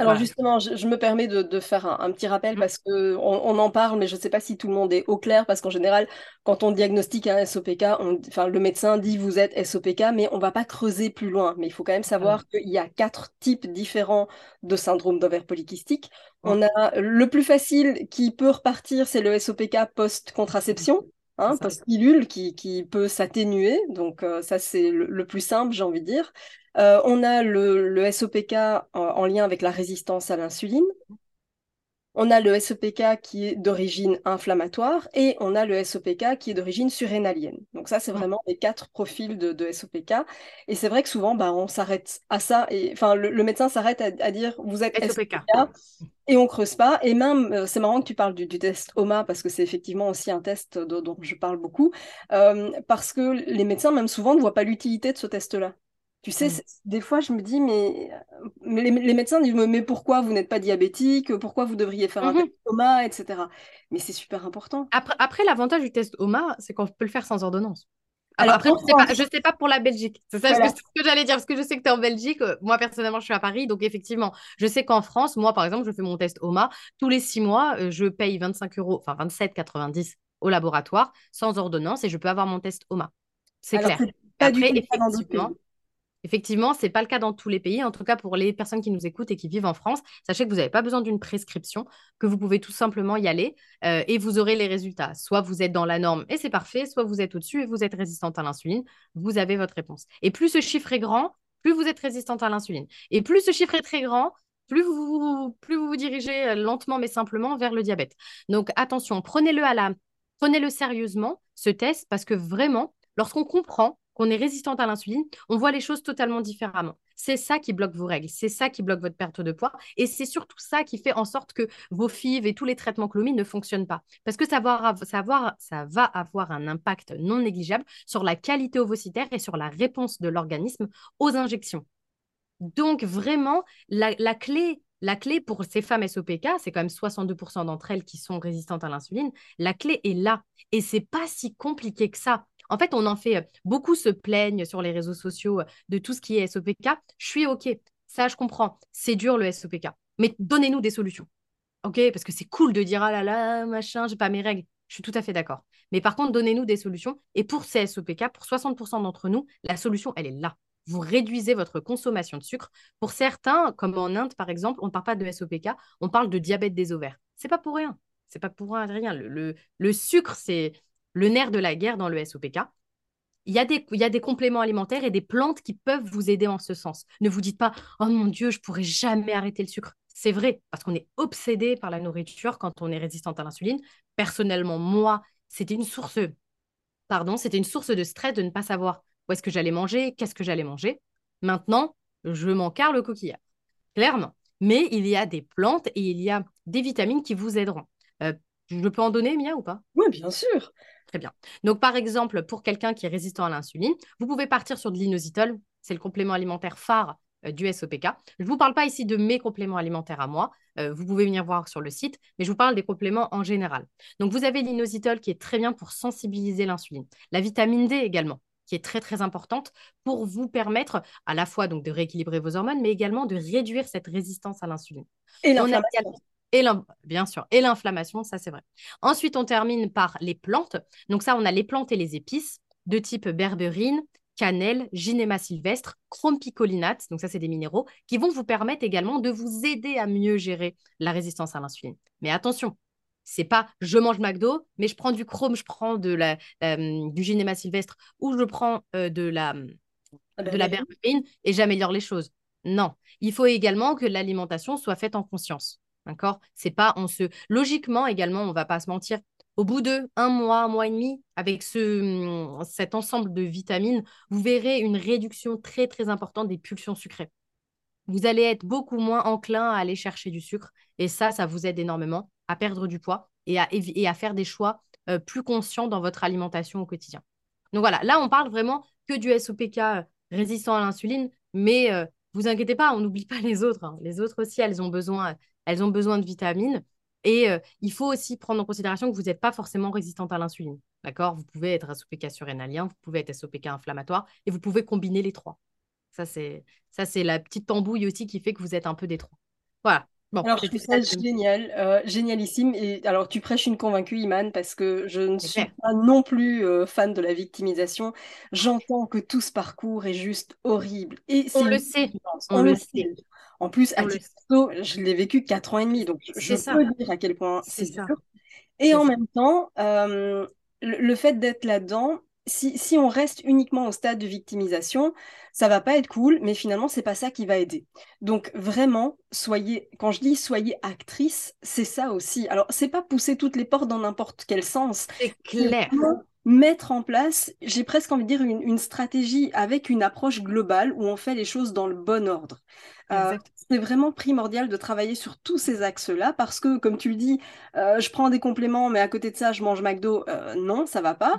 Alors justement, je, me permets de, faire un, petit rappel mmh. parce qu'on on en parle, mais je ne sais pas si tout le monde est au clair parce qu'en général, quand on diagnostique un SOPK, enfin, le médecin dit vous êtes SOPK, mais on ne va pas creuser plus loin. Mais il faut quand même savoir mmh. qu'il y a quatre types différents de syndrome d'ovaire polykystique. Mmh. On a le plus facile qui peut repartir, c'est le SOPK post-contraception. Hein, post-pilule qui, qui, peut s'atténuer, donc euh, ça c'est le, plus simple, j'ai envie de dire. Euh, on a le, SOPK en, lien avec la résistance à l'insuline. On a le SOPK qui est d'origine inflammatoire et on a le SOPK qui est d'origine surrénalienne. Donc ça, c'est mm. vraiment les quatre profils de, SOPK. Et c'est vrai que souvent, bah, on s'arrête à ça. Et, enfin, le, médecin s'arrête à, dire, vous êtes SOPK. et on creuse pas. Et même, euh, c'est marrant que tu parles du, test OMA parce que c'est effectivement aussi un test dont, je parle beaucoup. Euh, parce que les médecins, même souvent, ne voient pas l'utilité de ce test-là. Tu sais, mmh. des fois, je me dis, mais, les, médecins disent, mais pourquoi vous n'êtes pas diabétique? Pourquoi vous devriez faire un mmh test OMA, etc. Mais c'est super important. Après, après l'avantage du test OMA, c'est qu'on peut le faire sans ordonnance. Alors, après, je ne sais, pas pour la Belgique. C'est ça ce que, j'allais dire, parce que je sais que tu es en Belgique. Euh, moi, personnellement, je suis à Paris. Donc, effectivement, je sais qu'en France, moi, par exemple, je fais mon test OMA. Tous les six mois, euh, je paye 25 euros, enfin 27,90 au laboratoire, sans ordonnance, et je peux avoir mon test OMA. C'est clair. Après, effectivement, Effectivement, ce n'est pas le cas dans tous les pays. En tout cas, pour les personnes qui nous écoutent et qui vivent en France, sachez que vous n'avez pas besoin d'une prescription, que vous pouvez tout simplement y aller euh, et vous aurez les résultats. Soit vous êtes dans la norme et c'est parfait, soit vous êtes au-dessus et vous êtes résistante à l'insuline. Vous avez votre réponse. Et plus ce chiffre est grand, plus vous êtes résistante à l'insuline. Et plus ce chiffre est très grand, plus vous, plus vous vous dirigez euh, lentement mais simplement vers le diabète. Donc attention, prenez-le à la, prenez-le sérieusement ce test parce que vraiment, lorsqu'on comprend qu'on est résistante à l'insuline, on voit les choses totalement différemment. C'est ça qui bloque vos règles, c'est ça qui bloque votre perte de poids et c'est surtout ça qui fait en sorte que vos FIV et tous les traitements Clomid ne fonctionnent pas. Parce que ça va, avoir, un impact non négligeable sur la qualité ovocitaire et sur la réponse de l'organisme aux injections. Donc vraiment, la, clé la clé pour ces femmes SOPK, c'est quand même 62% d'entre elles qui sont résistantes à l'insuline. La clé est là. Et c'est pas si compliqué que ça. En fait, on en fait, euh, beaucoup se plaignent sur les réseaux sociaux euh, de tout ce qui est SOPK. Je suis OK, ça je comprends, c'est dur le SOPK, mais donnez-nous des solutions. OK, parce que c'est cool de dire ah là là, machin, j'ai pas mes règles. Je suis tout à fait d'accord. Mais par contre, donnez-nous des solutions. Et pour ces SOPK, pour 60% d'entre nous, la solution, elle est là. Vous réduisez votre consommation de sucre. Pour certains, comme en Inde par exemple, on ne parle pas de SOPK, on parle de diabète des ovaires. C'est pas pour rien. C'est pas pour rien. Le, le sucre, c'est le nerf de la guerre dans le SOPK. Il y, a des, compléments alimentaires et des plantes qui peuvent vous aider en ce sens. Ne vous dites pas Oh mon Dieu, je pourrais jamais arrêter le sucre. C'est vrai, parce qu'on est obsédé par la nourriture quand on est résistante à l'insuline. Personnellement, moi, c'était une source, pardon, c'était une source de stress de ne pas savoir où est-ce que j'allais manger, qu'est-ce que j'allais manger. Maintenant, je m'en carre le coquillard, clairement. Mais il y a des plantes et il y a des vitamines qui vous aideront. Je peux en donner, Mia, ou pas? Oui, bien sûr. Très bien. Donc, par exemple, pour quelqu'un qui est résistant à l'insuline, vous pouvez partir sur de l'inositol. C'est le complément alimentaire phare euh, du SOPK. Je ne vous parle pas ici de mes compléments alimentaires à moi. Euh, vous pouvez venir voir sur le site, mais je vous parle des compléments en général. Donc, vous avez l'inositol qui est très bien pour sensibiliser l'insuline. La vitamine D également qui est très très importante pour vous permettre à la fois donc de rééquilibrer vos hormones, mais également de réduire cette résistance à l'insuline. Et l'inflammation. Et bien sûr, et l'inflammation, ça c'est vrai. Ensuite, on termine par les plantes. Donc ça, on a les plantes et les épices de type berberine, cannelle, ginema sylvestre, chrompicolinate, donc ça c'est des minéraux, qui vont vous permettre également de vous aider à mieux gérer la résistance à l'insuline. Mais attention, c'est pas je mange McDo, mais je prends du chrome, je prends de la, euh, du ginema sylvestre ou je prends euh, de la, de la berberine et j'améliore les choses. Non, il faut également que l'alimentation soit faite en conscience. D'accord? C'est pas, on se. Logiquement, également, on va pas se mentir, au bout de un mois, un mois et demi, avec ce, cet ensemble de vitamines, vous verrez une réduction très très importante des pulsions sucrées. Vous allez être beaucoup moins enclin à aller chercher du sucre et ça, ça vous aide énormément à perdre du poids et à, et à faire des choix euh, plus conscients dans votre alimentation au quotidien. Donc voilà, là on parle vraiment que du SOPK euh, résistant à l'insuline, mais euh, vous inquiétez pas, on n'oublie pas les autres. Hein. Les autres aussi, elles ont besoin, elles ont besoin de vitamines. Et euh, il faut aussi prendre en considération que vous n'êtes pas forcément résistante à l'insuline. D'accord? Vous pouvez être SOPK surrénalien, vous pouvez être SOPK inflammatoire et vous pouvez combiner les trois. Ça, c'est ça c'est la petite tambouille aussi qui fait que vous êtes un peu des trois. Voilà. Bon, alors, je trouve ça génial, euh, génialissime. Et alors, tu prêches une convaincue, Iman, parce que je ne suis pas non plus euh, fan de la victimisation. J'entends que tout ce parcours est juste horrible. Et on le sait. On, le sait. En plus, à titre je l'ai vécu quatre ans et demi, donc je peux dire à quel point c'est dur. Et en même temps, euh, le, fait d'être là-dedans, si, si, on reste uniquement au stade de victimisation, ça va pas être cool, mais finalement, c'est pas ça qui va aider. Donc vraiment, soyez, quand je dis soyez actrice, c'est ça aussi. Alors, c'est pas pousser toutes les portes dans n'importe quel sens. C'est clair mettre en place, j'ai presque envie de dire, une, stratégie avec une approche globale où on fait les choses dans le bon ordre. Euh, c'est vraiment primordial de travailler sur tous ces axes-là parce que, comme tu le dis, euh, je prends des compléments, mais à côté de ça, je mange McDo. Euh, non, ça va pas.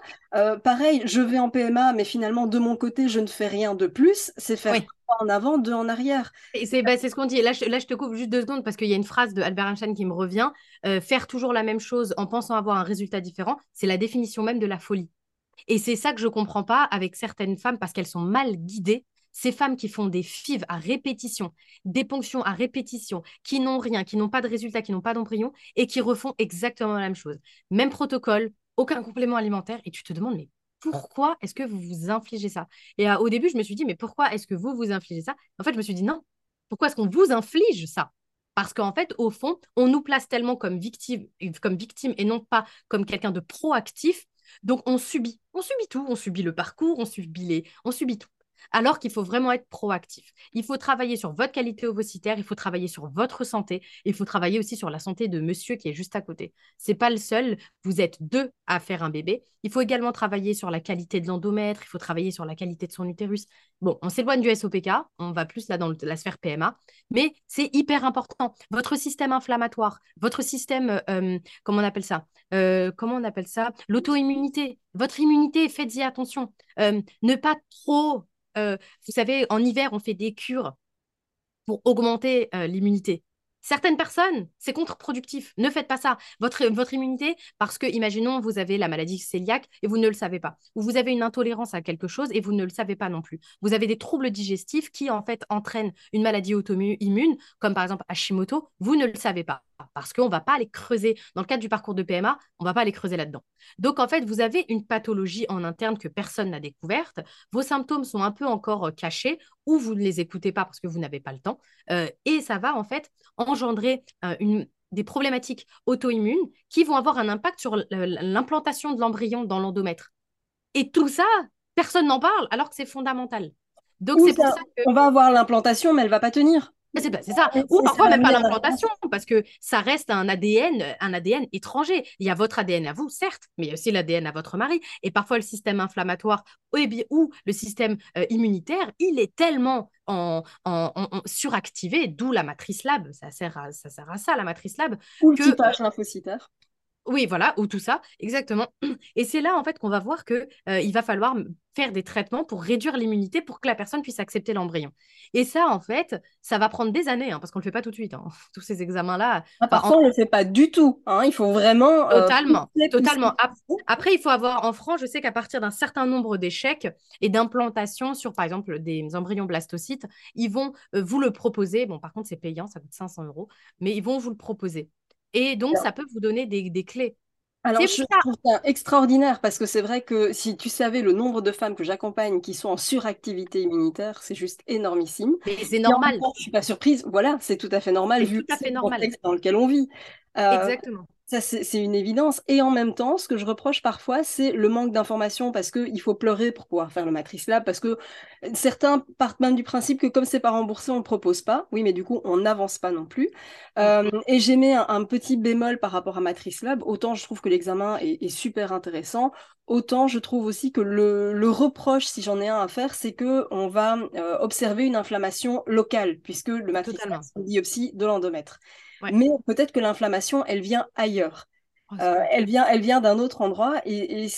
pareil, je vais en PMA, mais finalement, de mon côté, je ne fais rien de plus. C'est faire en avant, deux en arrière. Bah, c'est ce qu'on dit. Là je, là, je te coupe juste deux secondes parce qu'il y a une phrase de Albert Einstein qui me revient. faire toujours la même chose en pensant avoir un résultat différent, c'est la définition même de la folie. Et c'est ça que je comprends pas avec certaines femmes parce qu'elles sont mal guidées. Ces femmes qui font des fives à répétition, des ponctions à répétition, qui n'ont rien, qui n'ont pas de résultat, qui n'ont pas d'embryon et qui refont exactement la même chose. Même protocole, aucun complément alimentaire. Et tu te demandes, mais pourquoi est-ce que vous vous infligez ça? Et au début, je me suis dit, mais pourquoi est-ce que vous vous infligez ça? En fait, je me suis dit, non, pourquoi est-ce qu'on vous inflige ça? Parce qu'en fait, au fond, on nous place tellement comme victime, comme victime et non pas comme quelqu'un de proactif. Donc, on subit. On subit tout. On subit le parcours, on subit, les... on subit tout alors qu'il faut vraiment être proactif. Il faut travailler sur votre qualité ovocitaire, il faut travailler sur votre santé, il faut travailler aussi sur la santé de monsieur qui est juste à côté. C'est pas le seul, vous êtes deux à faire un bébé. Il faut également travailler sur la qualité de l'endomètre, il faut travailler sur la qualité de son utérus. Bon, on s'éloigne du SOPK, on va plus là dans la sphère PMA, mais c'est hyper important. Votre système inflammatoire, votre système, euh, comment on appelle ça euh, Comment on appelle ça L'auto-immunité. Votre immunité, faites-y attention. Euh, ne pas trop euh, vous savez, en hiver, on fait des cures pour augmenter euh, l'immunité. Certaines personnes, c'est contre-productif. Ne faites pas ça. Votre, votre immunité, parce que, imaginons, vous avez la maladie cœliaque et vous ne le savez pas. Ou vous avez une intolérance à quelque chose et vous ne le savez pas non plus. Vous avez des troubles digestifs qui, en fait, entraînent une maladie auto-immune, comme par exemple Hashimoto. Vous ne le savez pas parce qu'on ne va pas aller creuser. Dans le cadre du parcours de PMA, on ne va pas aller creuser là-dedans. Donc, en fait, vous avez une pathologie en interne que personne n'a découverte. Vos symptômes sont un peu encore euh, cachés ou vous ne les écoutez pas parce que vous n'avez pas le temps. Euh, et ça va, en fait, engendrer euh, une, des problématiques auto-immunes qui vont avoir un impact sur l'implantation de l'embryon dans l'endomètre. Et tout ça, personne n'en parle alors que c'est fondamental. Donc, c'est pour ça que... On va avoir l'implantation, mais elle ne va pas tenir. C'est ça. Ou parfois même pas l'implantation, parce que ça reste un ADN, un ADN étranger. Il y a votre ADN à vous, certes, mais il y a aussi l'ADN à votre mari. Et parfois, le système inflammatoire ou le système euh, immunitaire, il est tellement en, suractivé, d'où la matrice lab. Ça sert, à, ça sert à ça, la matrice lab. Ou le typage lymphocytaire. Oui, voilà, ou tout ça, exactement. Et c'est là, en fait, qu'on va voir qu'il euh, il va falloir faire des traitements pour réduire l'immunité pour que la personne puisse accepter l'embryon. Et ça, en fait, ça va prendre des années, hein, parce qu'on ne le fait pas tout de suite. Hein. Tous ces examens-là. Ah, parfois, on ne le fait pas du tout. Hein. Il faut vraiment. Euh, totalement. totalement. Après, il faut avoir, en France, je sais qu'à partir d'un certain nombre d'échecs et d'implantations sur, par exemple, des embryons blastocytes, ils vont euh, vous le proposer. Bon, par contre, c'est payant, ça coûte 500 euros, mais ils vont vous le proposer. Et donc, ça peut vous donner des, clés. Alors, je trouve ça extraordinaire parce que c'est vrai que si tu savais le nombre de femmes que j'accompagne qui sont en suractivité immunitaire, c'est juste énormissime. Mais c'est normal. Je ne suis pas surprise. Voilà, c'est tout à fait normal vu le contexte dans lequel on vit. Euh, Exactement. Ça, c'est une évidence. Et en même temps, ce que je reproche parfois, c'est le manque d'informations parce qu'il faut pleurer pour pouvoir faire le Matrice Lab, parce que certains partent même du principe que comme c'est pas remboursé, on ne propose pas. Oui, mais du coup, on n'avance pas non plus. Euh, et j'ai mis un, petit bémol par rapport à Matrice Lab. Autant je trouve que l'examen est, super intéressant, autant je trouve aussi que le, reproche, si j'en ai un à faire, c'est qu'on va euh, observer une inflammation locale, puisque le Matrice Lab, c'est une biopsie de l'endomètre. Mais peut-être que l'inflammation, elle vient ailleurs. Oh, euh, elle vient, elle vient d'un autre endroit et, et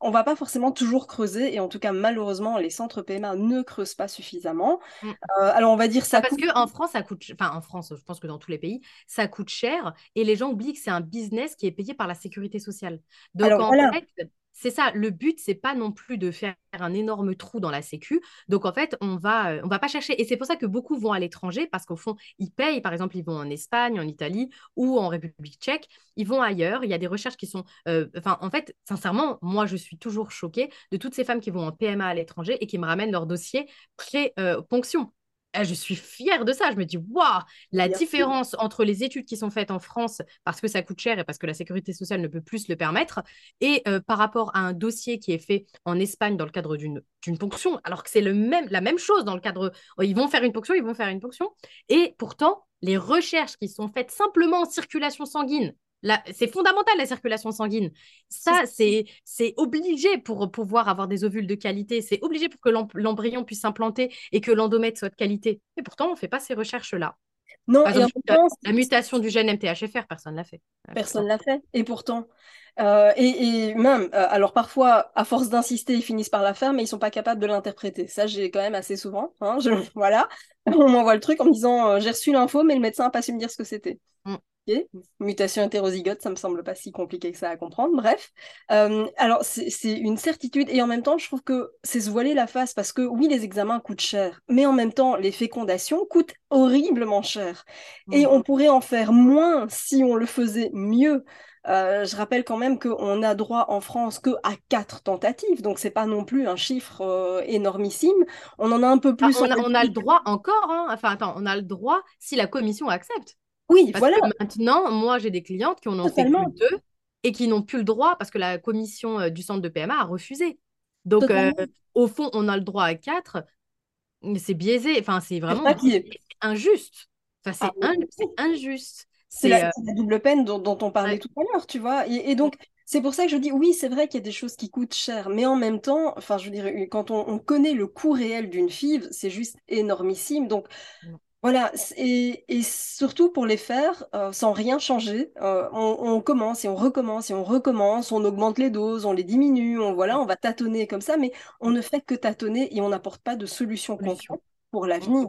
on va pas forcément toujours creuser et en tout cas malheureusement les centres PMA ne creusent pas suffisamment. Mm. Euh, alors on va dire ça. Ah, parce qu'en France ça coûte, enfin en France, je pense que dans tous les pays ça coûte cher et les gens oublient que c'est un business qui est payé par la sécurité sociale. Donc en fait c'est ça, le but, c'est pas non plus de faire un énorme trou dans la sécu. Donc en fait, on va, euh, va pas chercher. Et c'est pour ça que beaucoup vont à l'étranger parce qu'au fond, ils payent. Par exemple, ils vont en Espagne, en Italie ou en République tchèque. Ils vont ailleurs. Il y a des recherches qui sont. Euh, en fait, sincèrement, moi, je suis toujours choquée de toutes ces femmes qui vont en PMA à l'étranger et qui me ramènent leur dossier pré-ponction. Ah, je suis fière de ça. Je me dis, waouh, la différence entre les études qui sont faites en France parce que ça coûte cher et parce que la sécurité sociale ne peut plus le permettre, et euh, par rapport à un dossier qui est fait en Espagne dans le cadre d'une ponction, alors que c'est même, la même chose dans le cadre, ils vont faire une ponction, ils vont faire une ponction, et pourtant, les recherches qui sont faites simplement en circulation sanguine, c'est fondamental la circulation sanguine. Ça, c'est obligé pour pouvoir avoir des ovules de qualité. C'est obligé pour que l'embryon puisse s'implanter et que l'endomètre soit de qualité. Et pourtant, on ne fait pas ces recherches-là. Non, la mutation du gène MTHFR, personne ne l'a fait. Personne ne l'a fait. Et pourtant, euh, et, même, euh, alors parfois, à force d'insister, ils finissent par la faire, mais ils sont pas capables de l'interpréter. Ça, j'ai quand même assez souvent. Hein, voilà, on m'envoie le truc en me disant euh, j'ai reçu l'info, mais le médecin n'a pas su me dire ce que c'était. Mm. Mutation hétérozygote, ça me semble pas si compliqué que ça à comprendre. Bref, euh, alors c'est une certitude et en même temps, je trouve que c'est se voiler la face parce que oui, les examens coûtent cher, mais en même temps, les fécondations coûtent horriblement cher et mhm. on pourrait en faire moins si on le faisait mieux. Euh, je rappelle quand même qu'on a droit en France que à quatre tentatives, donc c'est pas non plus un chiffre euh, énormissime. On en a un peu ah, plus. on, a, le droit encore, hein. enfin attends, on a le droit si la commission accepte. Oui, voilà. maintenant, moi, j'ai des clientes qui en ont fait plus deux et qui n'ont plus le droit parce que la commission euh, du centre de PMA a refusé. Donc, euh, au fond, on a le droit à quatre. C'est biaisé. Enfin, c'est vraiment injuste. Enfin, c'est ah injuste. C'est la, euh, double peine dont, on parlait tout à l'heure, tu vois. Et, donc, c'est pour ça que je dis oui, c'est vrai qu'il y a des choses qui coûtent cher, mais en même temps, enfin, je veux dire, quand on, on connaît le coût réel d'une FIV, c'est juste énormissime. Donc, voilà, et, surtout pour les faire euh, sans rien changer, euh, on, commence et on recommence et on recommence, on augmente les doses, on les diminue, on voilà, on va tâtonner comme ça, mais on ne fait que tâtonner et on n'apporte pas de solution concrète pour l'avenir.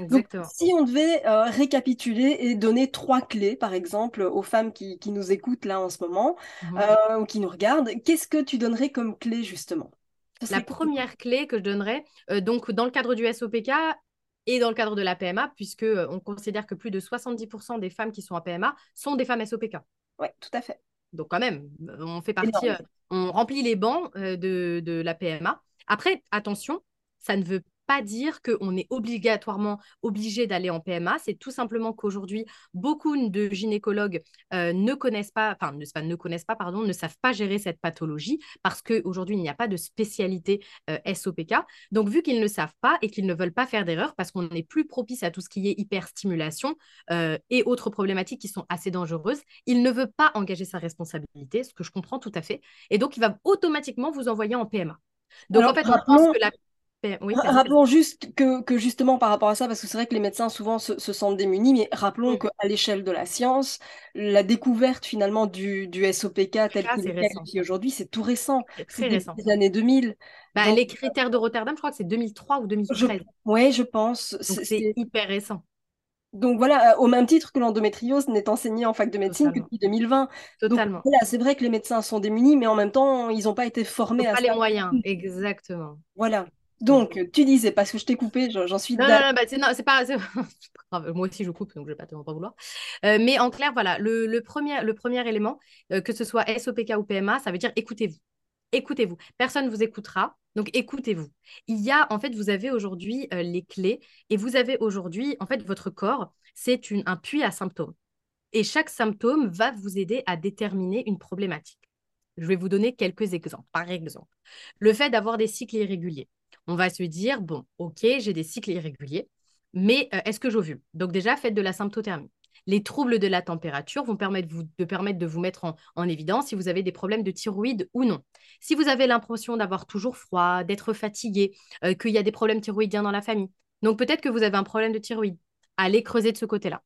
Donc, si on devait euh, récapituler et donner trois clés, par exemple, aux femmes qui, nous écoutent là en ce moment mmh. ou qui nous regardent, qu'est-ce que tu donnerais comme clé justement? La première clé que je donnerais, donc dans le cadre du SOPK, et dans le cadre de la PMA, puisque euh, on considère que plus de 70% des femmes qui sont en PMA sont des femmes SOPK. Oui, tout à fait. Donc quand même, on fait partie, euh, on remplit les bancs euh, de, de la PMA. Après, attention, ça ne veut pas dire qu'on est obligatoirement obligé d'aller en PMA. C'est tout simplement qu'aujourd'hui, beaucoup de gynécologues euh, ne connaissent pas, enfin, ne, ne connaissent pas, pardon, ne savent pas gérer cette pathologie parce qu'aujourd'hui, il n'y a pas de spécialité euh, SOPK. Donc, vu qu'ils ne savent pas et qu'ils ne veulent pas faire d'erreur parce qu'on est plus propice à tout ce qui est hyperstimulation euh, et autres problématiques qui sont assez dangereuses, il ne veut pas engager sa responsabilité, ce que je comprends tout à fait. Et donc, il va automatiquement vous envoyer en PMA. Donc, en fait, on pense que la rappelons juste que, que, justement par rapport à ça, parce que c'est vrai que les médecins souvent se, sentent démunis, mais rappelons qu'à l'échelle de la science, la découverte finalement du, du SOPK tel qu'il est aujourd'hui, c'est tout récent. C'est des années 2000. Bah, les critères de Rotterdam, je crois que c'est 2003 ou 2013. Oui, je pense. C'est hyper récent. Donc voilà, au même titre que l'endométriose n'est enseignée en fac de médecine que depuis 2020. Totalement. voilà, c'est vrai que les médecins sont démunis, mais en même temps, ils n'ont pas été formés à pas les moyens, exactement. Voilà. Donc, tu disais, parce que je t'ai coupé, j'en suis Non, non, non, bah, c'est pas. Moi aussi, je coupe, donc je vais pas te pas vouloir. Euh, mais en clair, voilà, le, premier, le premier élément, euh, que ce soit SOPK ou PMA, ça veut dire écoutez-vous. Écoutez-vous. Personne ne vous écoutera, donc écoutez-vous. Il y a, en fait, vous avez aujourd'hui euh, les clés et vous avez aujourd'hui, en fait, votre corps, c'est un puits à symptômes. Et chaque symptôme va vous aider à déterminer une problématique. Je vais vous donner quelques exemples. Par exemple, le fait d'avoir des cycles irréguliers. On va se dire, bon, ok, j'ai des cycles irréguliers, mais euh, est-ce que j'ovule? Donc déjà, faites de la symptothermie. Les troubles de la température vont permettre de permettre de vous mettre en, évidence si vous avez des problèmes de thyroïde ou non. Si vous avez l'impression d'avoir toujours froid, d'être fatigué, euh, qu'il y a des problèmes thyroïdiens dans la famille, donc peut-être que vous avez un problème de thyroïde. Allez creuser de ce côté-là.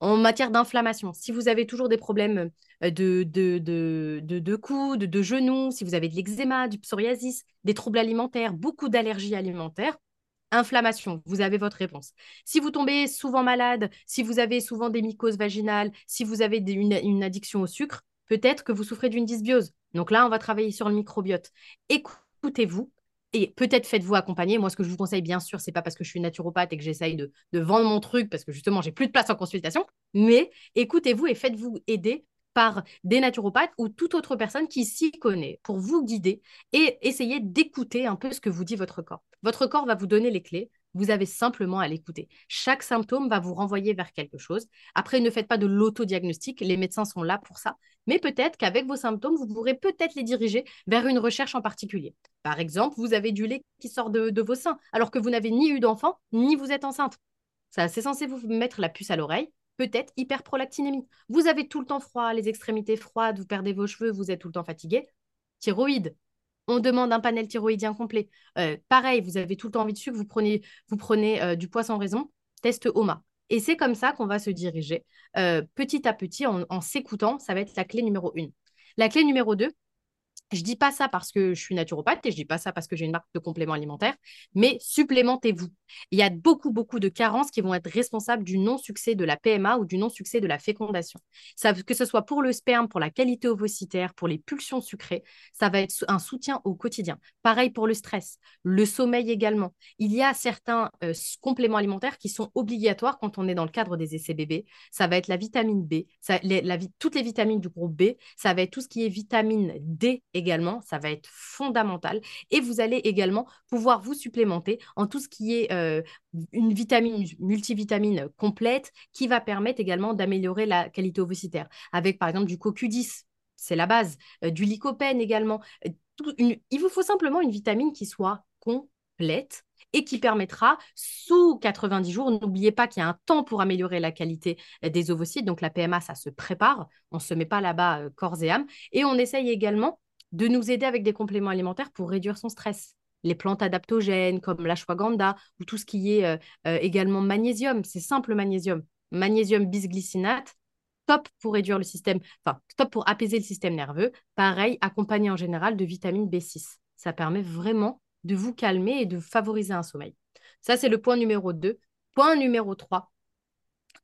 En matière d'inflammation, si vous avez toujours des problèmes de, de, de, de, de coudes, de genoux, si vous avez de l'eczéma, du psoriasis, des troubles alimentaires, beaucoup d'allergies alimentaires, inflammation, vous avez votre réponse. Si vous tombez souvent malade, si vous avez souvent des mycoses vaginales, si vous avez une, addiction au sucre, peut-être que vous souffrez d'une dysbiose. Donc là, on va travailler sur le microbiote. Écoutez-vous et peut-être faites-vous accompagner. Moi, ce que je vous conseille, bien sûr, c'est pas parce que je suis naturopathe et que j'essaye de, de, vendre mon truc parce que justement, j'ai plus de place en consultation, mais écoutez-vous et faites-vous aider par des naturopathes ou toute autre personne qui s'y connaît pour vous guider et essayer d'écouter un peu ce que vous dit votre corps. Votre corps va vous donner les clés. Vous avez simplement à l'écouter. Chaque symptôme va vous renvoyer vers quelque chose. Après, ne faites pas de l'autodiagnostic. Les médecins sont là pour ça. Mais peut-être qu'avec vos symptômes, vous pourrez peut-être les diriger vers une recherche en particulier. Par exemple, vous avez du lait qui sort de, vos seins alors que vous n'avez ni eu d'enfant, ni vous êtes enceinte. Ça, c'est censé vous mettre la puce à l'oreille peut-être hyperprolactinémie. Vous avez tout le temps froid, les extrémités froides, vous perdez vos cheveux, vous êtes tout le temps fatigué. Thyroïde. On demande un panel thyroïdien complet. Euh, pareil, vous avez tout le temps envie de sucre, vous prenez, vous prenez euh, du poids sans raison. Test OMA. Et c'est comme ça qu'on va se diriger euh, petit à petit en, en s'écoutant. Ça va être la clé numéro une. La clé numéro deux, je dis pas ça parce que je suis naturopathe et je dis pas ça parce que j'ai une marque de compléments alimentaires, mais supplémentez-vous. Il y a beaucoup, beaucoup de carences qui vont être responsables du non-succès de la PMA ou du non-succès de la fécondation. Que ce soit pour le sperme, pour la qualité ovocitaire, pour les pulsions sucrées, ça va être un soutien au quotidien. Pareil pour le stress, le sommeil également. Il y a certains euh, compléments alimentaires qui sont obligatoires quand on est dans le cadre des essais bébés. Ça va être la vitamine B, toutes les vitamines du groupe B, ça va être tout ce qui est vitamine D également, ça va être fondamental. Et vous allez également pouvoir vous supplémenter en tout ce qui est euh, une vitamine, multivitamine complète qui va permettre également d'améliorer la qualité ovocitaire. Avec par exemple du CoQ10, c'est la base, euh, du lycopène également. Euh, il vous faut simplement une vitamine qui soit complète et qui permettra, sous 90 jours, n'oubliez pas qu'il y a un temps pour améliorer la qualité des ovocytes, donc la PMA, ça se prépare, on ne se met pas là-bas corps et âme, et on essaye également de nous aider avec des compléments alimentaires pour réduire son stress. Les plantes adaptogènes comme l'ashwagandha ou tout ce qui est euh, euh, également magnésium, c'est simple magnésium, magnésium bisglycinate, top pour réduire le système, enfin top pour apaiser le système nerveux. Pareil, accompagné en général de vitamine B6. Ça permet vraiment de vous calmer et de favoriser un sommeil. Ça, c'est le point numéro 2. Point numéro 3,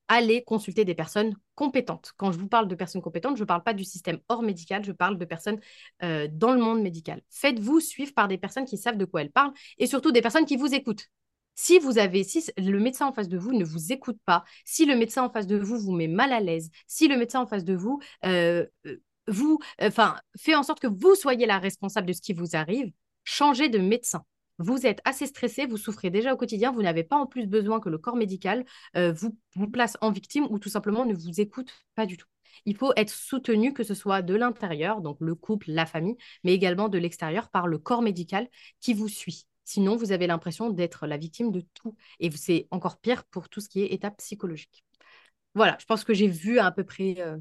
allez consulter des personnes compétentes. Quand je vous parle de personnes compétentes, je ne parle pas du système hors médical, je parle de personnes euh, dans le monde médical. Faites-vous suivre par des personnes qui savent de quoi elles parlent et surtout des personnes qui vous écoutent. Si vous avez, si le médecin en face de vous ne vous écoute pas, si le médecin en face de vous vous met mal à l'aise, si le médecin en face de vous euh, euh, vous, enfin, fait en sorte que vous soyez la responsable de ce qui vous arrive, changez de médecin vous êtes assez stressé, vous souffrez déjà au quotidien, vous n'avez pas en plus besoin que le corps médical euh, vous, place en victime ou tout simplement ne vous écoute pas du tout. Il faut être soutenu, que ce soit de l'intérieur, donc le couple, la famille, mais également de l'extérieur par le corps médical qui vous suit. Sinon, vous avez l'impression d'être la victime de tout. Et c'est encore pire pour tout ce qui est étape psychologique. Voilà, je pense que j'ai vu à peu près euh,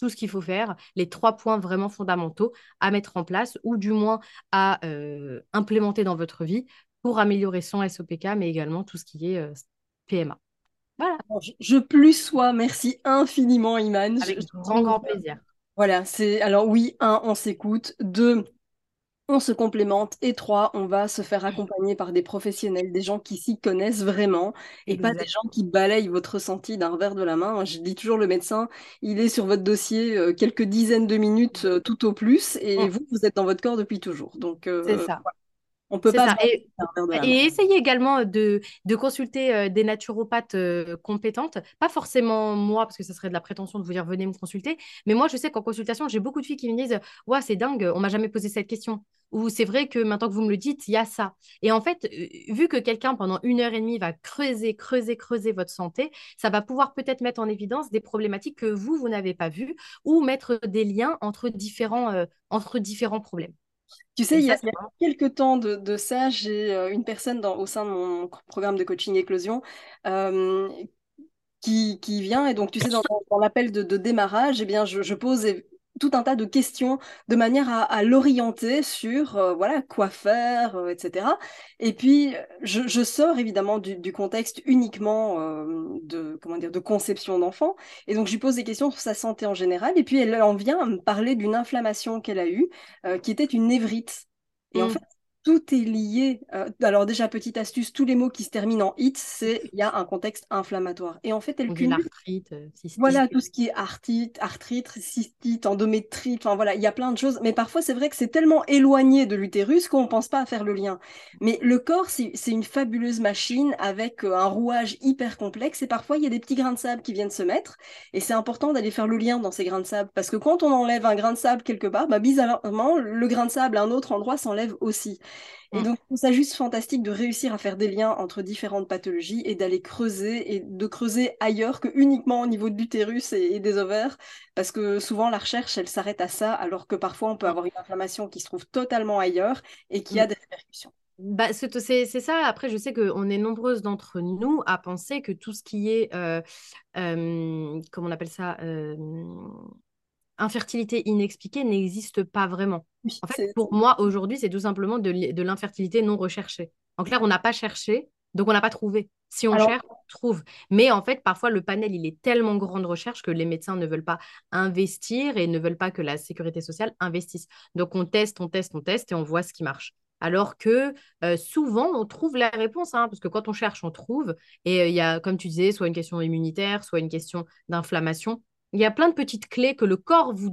tout ce qu'il faut faire, les trois points vraiment fondamentaux à mettre en place ou du moins à euh, implémenter dans votre vie pour améliorer son SOPK, mais également tout ce qui est euh, PMA. Voilà. Je, plus sois, merci infiniment, Iman. Avec grand, grand plaisir. Voilà, c'est alors oui, un, on s'écoute. Deux, on se complémente. Et trois, on va se faire accompagner par des professionnels, des gens qui s'y connaissent vraiment et pas des gens qui balayent votre ressenti d'un revers de la main. Je dis toujours, le médecin, il est sur votre dossier euh, quelques dizaines de minutes euh, tout au plus et mmh. vous, vous êtes dans votre corps depuis toujours. Donc, euh, c'est ça. On peut pas. Et, et essayez également de, de consulter euh, des naturopathes euh, compétentes. Pas forcément moi, parce que ça serait de la prétention de vous dire venez me consulter. Mais moi, je sais qu'en consultation, j'ai beaucoup de filles qui me disent Ouais, c'est dingue, on m'a jamais posé cette question. Ou c'est vrai que maintenant que vous me le dites, il y a ça. Et en fait, euh, vu que quelqu'un pendant une heure et demie va creuser, creuser, creuser votre santé, ça va pouvoir peut-être mettre en évidence des problématiques que vous, vous n'avez pas vues ou mettre des liens entre différents, entre différents problèmes. Tu sais, il y a, quelques temps de, ça, j'ai euh, une personne au sein de mon programme de coaching éclosion euh, qui, vient et donc tu sais dans, l'appel de, démarrage, eh bien je, je pose tout un tas de questions de manière à, l'orienter sur euh, voilà quoi faire, euh, etc. Et puis je, sors évidemment du, contexte uniquement euh, de comment dire de conception d'enfant. Et donc je lui pose des questions sur sa santé en général. Et puis elle en vient à me parler d'une inflammation qu'elle a eue, qui était une névrite. Et en mmh. fait, tout est lié. Euh, alors déjà, petite astuce, tous les mots qui se terminent en it, c'est il y a un contexte inflammatoire. Et en fait, elle cumule... L'arthrite, euh, Voilà, tout ce qui est arthrite, arthrite, cystite, endométrite, enfin voilà, il y a plein de choses. Mais parfois, c'est vrai que c'est tellement éloigné de l'utérus qu'on ne pense pas à faire le lien. Mais le corps, c'est une fabuleuse machine avec euh, un rouage hyper complexe. Et parfois, il y a des petits grains de sable qui viennent se mettre. Et c'est important d'aller faire le lien dans ces grains de sable. Parce que quand on enlève un grain de sable quelque part, bah, bizarrement, le grain de sable à un autre endroit s'enlève aussi. Et mm. donc, ça juste fantastique de réussir à faire des liens entre différentes pathologies et d'aller creuser et de creuser ailleurs que uniquement au niveau de l'utérus et, des ovaires, parce que souvent la recherche, elle s'arrête à ça, alors que parfois on peut avoir une inflammation qui se trouve totalement ailleurs et qui a mm. des répercussions. Bah, c'est ça. Après, je sais qu'on est nombreuses d'entre nous à penser que tout ce qui est, euh, euh, comment on appelle ça, euh, infertilité inexpliquée n'existe pas vraiment. en fait, pour moi, aujourd'hui, c'est tout simplement de, l'infertilité non recherchée. En clair, on n'a pas cherché, donc on n'a pas trouvé. Si on cherche, on trouve. Mais en fait, parfois, le panel, il est tellement grand de recherche que les médecins ne veulent pas investir et ne veulent pas que la sécurité sociale investisse. Donc, on teste, on teste, on teste et on voit ce qui marche. Alors que euh, souvent, on trouve la réponse, hein, parce que quand on cherche, on trouve. Et euh, il y a, comme tu disais, soit une question immunitaire, soit une question d'inflammation il y a plein de petites clés que le corps vous...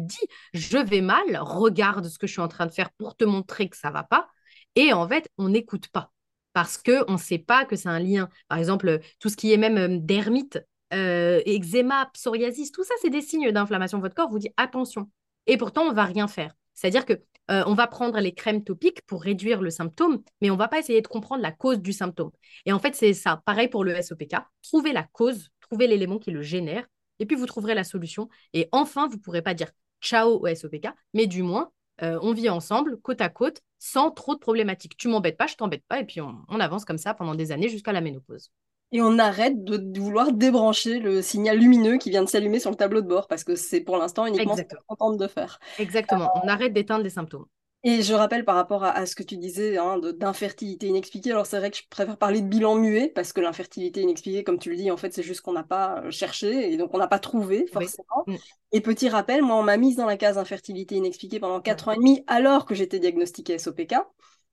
Dit, je vais mal, regarde ce que je suis en train de faire pour te montrer que ça va pas. Et en fait, on n'écoute pas parce qu'on ne sait pas que c'est un lien. Par exemple, tout ce qui est même euh, dermite, euh, eczéma, psoriasis, tout ça, c'est des signes d'inflammation. Votre corps vous dit attention. Et pourtant, on va rien faire. C'est-à-dire que euh, on va prendre les crèmes topiques pour réduire le symptôme, mais on va pas essayer de comprendre la cause du symptôme. Et en fait, c'est ça. Pareil pour le SOPK. Trouver la cause trouvez l'élément qui le génère, et puis vous trouverez la solution. Et enfin, vous ne pourrez pas dire ciao au SOPK, mais du moins, euh, on vit ensemble, côte à côte, sans trop de problématiques. Tu m'embêtes pas, je t'embête pas, et puis on, avance comme ça pendant des années jusqu'à la ménopause. Et on arrête de, vouloir débrancher le signal lumineux qui vient de s'allumer sur le tableau de bord, parce que c'est pour l'instant uniquement ce qu'on tente de faire. Exactement, on arrête d'éteindre les symptômes. Et je rappelle par rapport à, ce que tu disais hein, d'infertilité inexpliquée, alors c'est vrai que je préfère parler de bilan muet, parce que l'infertilité inexpliquée, comme tu le dis, en fait, c'est juste qu'on n'a pas euh, cherché, et donc on n'a pas trouvé, forcément. Mm. Et petit rappel, moi, on m'a mise dans la case infertilité inexpliquée pendant 4 ans et demi, alors que j'étais diagnostiquée SOPK.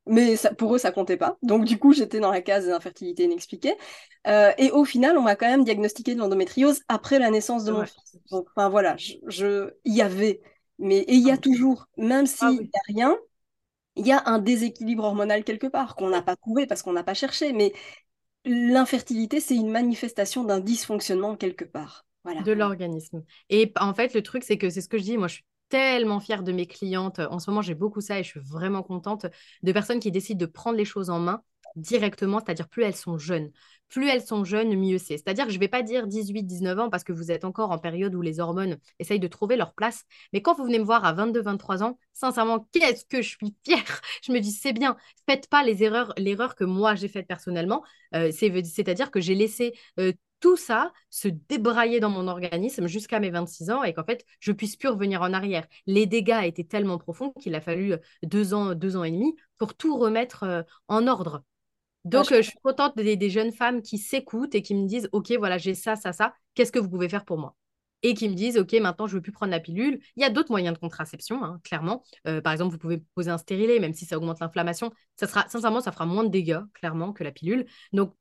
Mais ça, pour eux, ça comptait pas. Donc, du coup, j'étais dans la case d'infertilité inexpliquée. Euh, et au final, on m'a quand même diagnostiqué de l'endométriose après la naissance de mon fils. Donc, enfin, voilà, je, y avait mais il y a toujours, même s'il n'y a rien, il y a un déséquilibre hormonal quelque part qu'on n'a pas trouvé parce qu'on n'a pas cherché. Mais l'infertilité, c'est une manifestation d'un dysfonctionnement quelque part. Voilà. De l'organisme. Et en fait, le truc, c'est que c'est ce que je dis. Moi, je suis tellement fière de mes clientes. En ce moment, j'ai beaucoup ça et je suis vraiment contente de personnes qui décident de prendre les choses en main directement, c'est-à-dire plus elles sont jeunes. Plus elles sont jeunes, mieux c'est. C'est-à-dire que je ne vais pas dire 18-19 ans parce que vous êtes encore en période où les hormones essayent de trouver leur place. Mais quand vous venez me voir à 22-23 ans, sincèrement, qu'est-ce que je suis fière Je me dis, c'est bien. Faites pas les erreurs, l'erreur que moi j'ai faite personnellement. Euh, c'est-à-dire que j'ai laissé euh, tout ça se débrailler dans mon organisme jusqu'à mes 26 ans et qu'en fait, je puisse plus revenir en arrière. Les dégâts étaient tellement profonds qu'il a fallu deux ans, deux ans et demi pour tout remettre euh, en ordre. Donc, euh, je... suis contente des, jeunes femmes qui s'écoutent et qui me disent, OK, voilà, j'ai ça, ça, ça, qu'est-ce que vous pouvez faire pour moi? Et qui me disent, OK, maintenant, je ne veux plus prendre la pilule. Il y a d'autres moyens de contraception, hein, clairement. Euh, par exemple, vous pouvez poser un stérilet, même si ça augmente l'inflammation. Ça sera, sincèrement, ça fera moins de dégâts, clairement, que la pilule. Donc,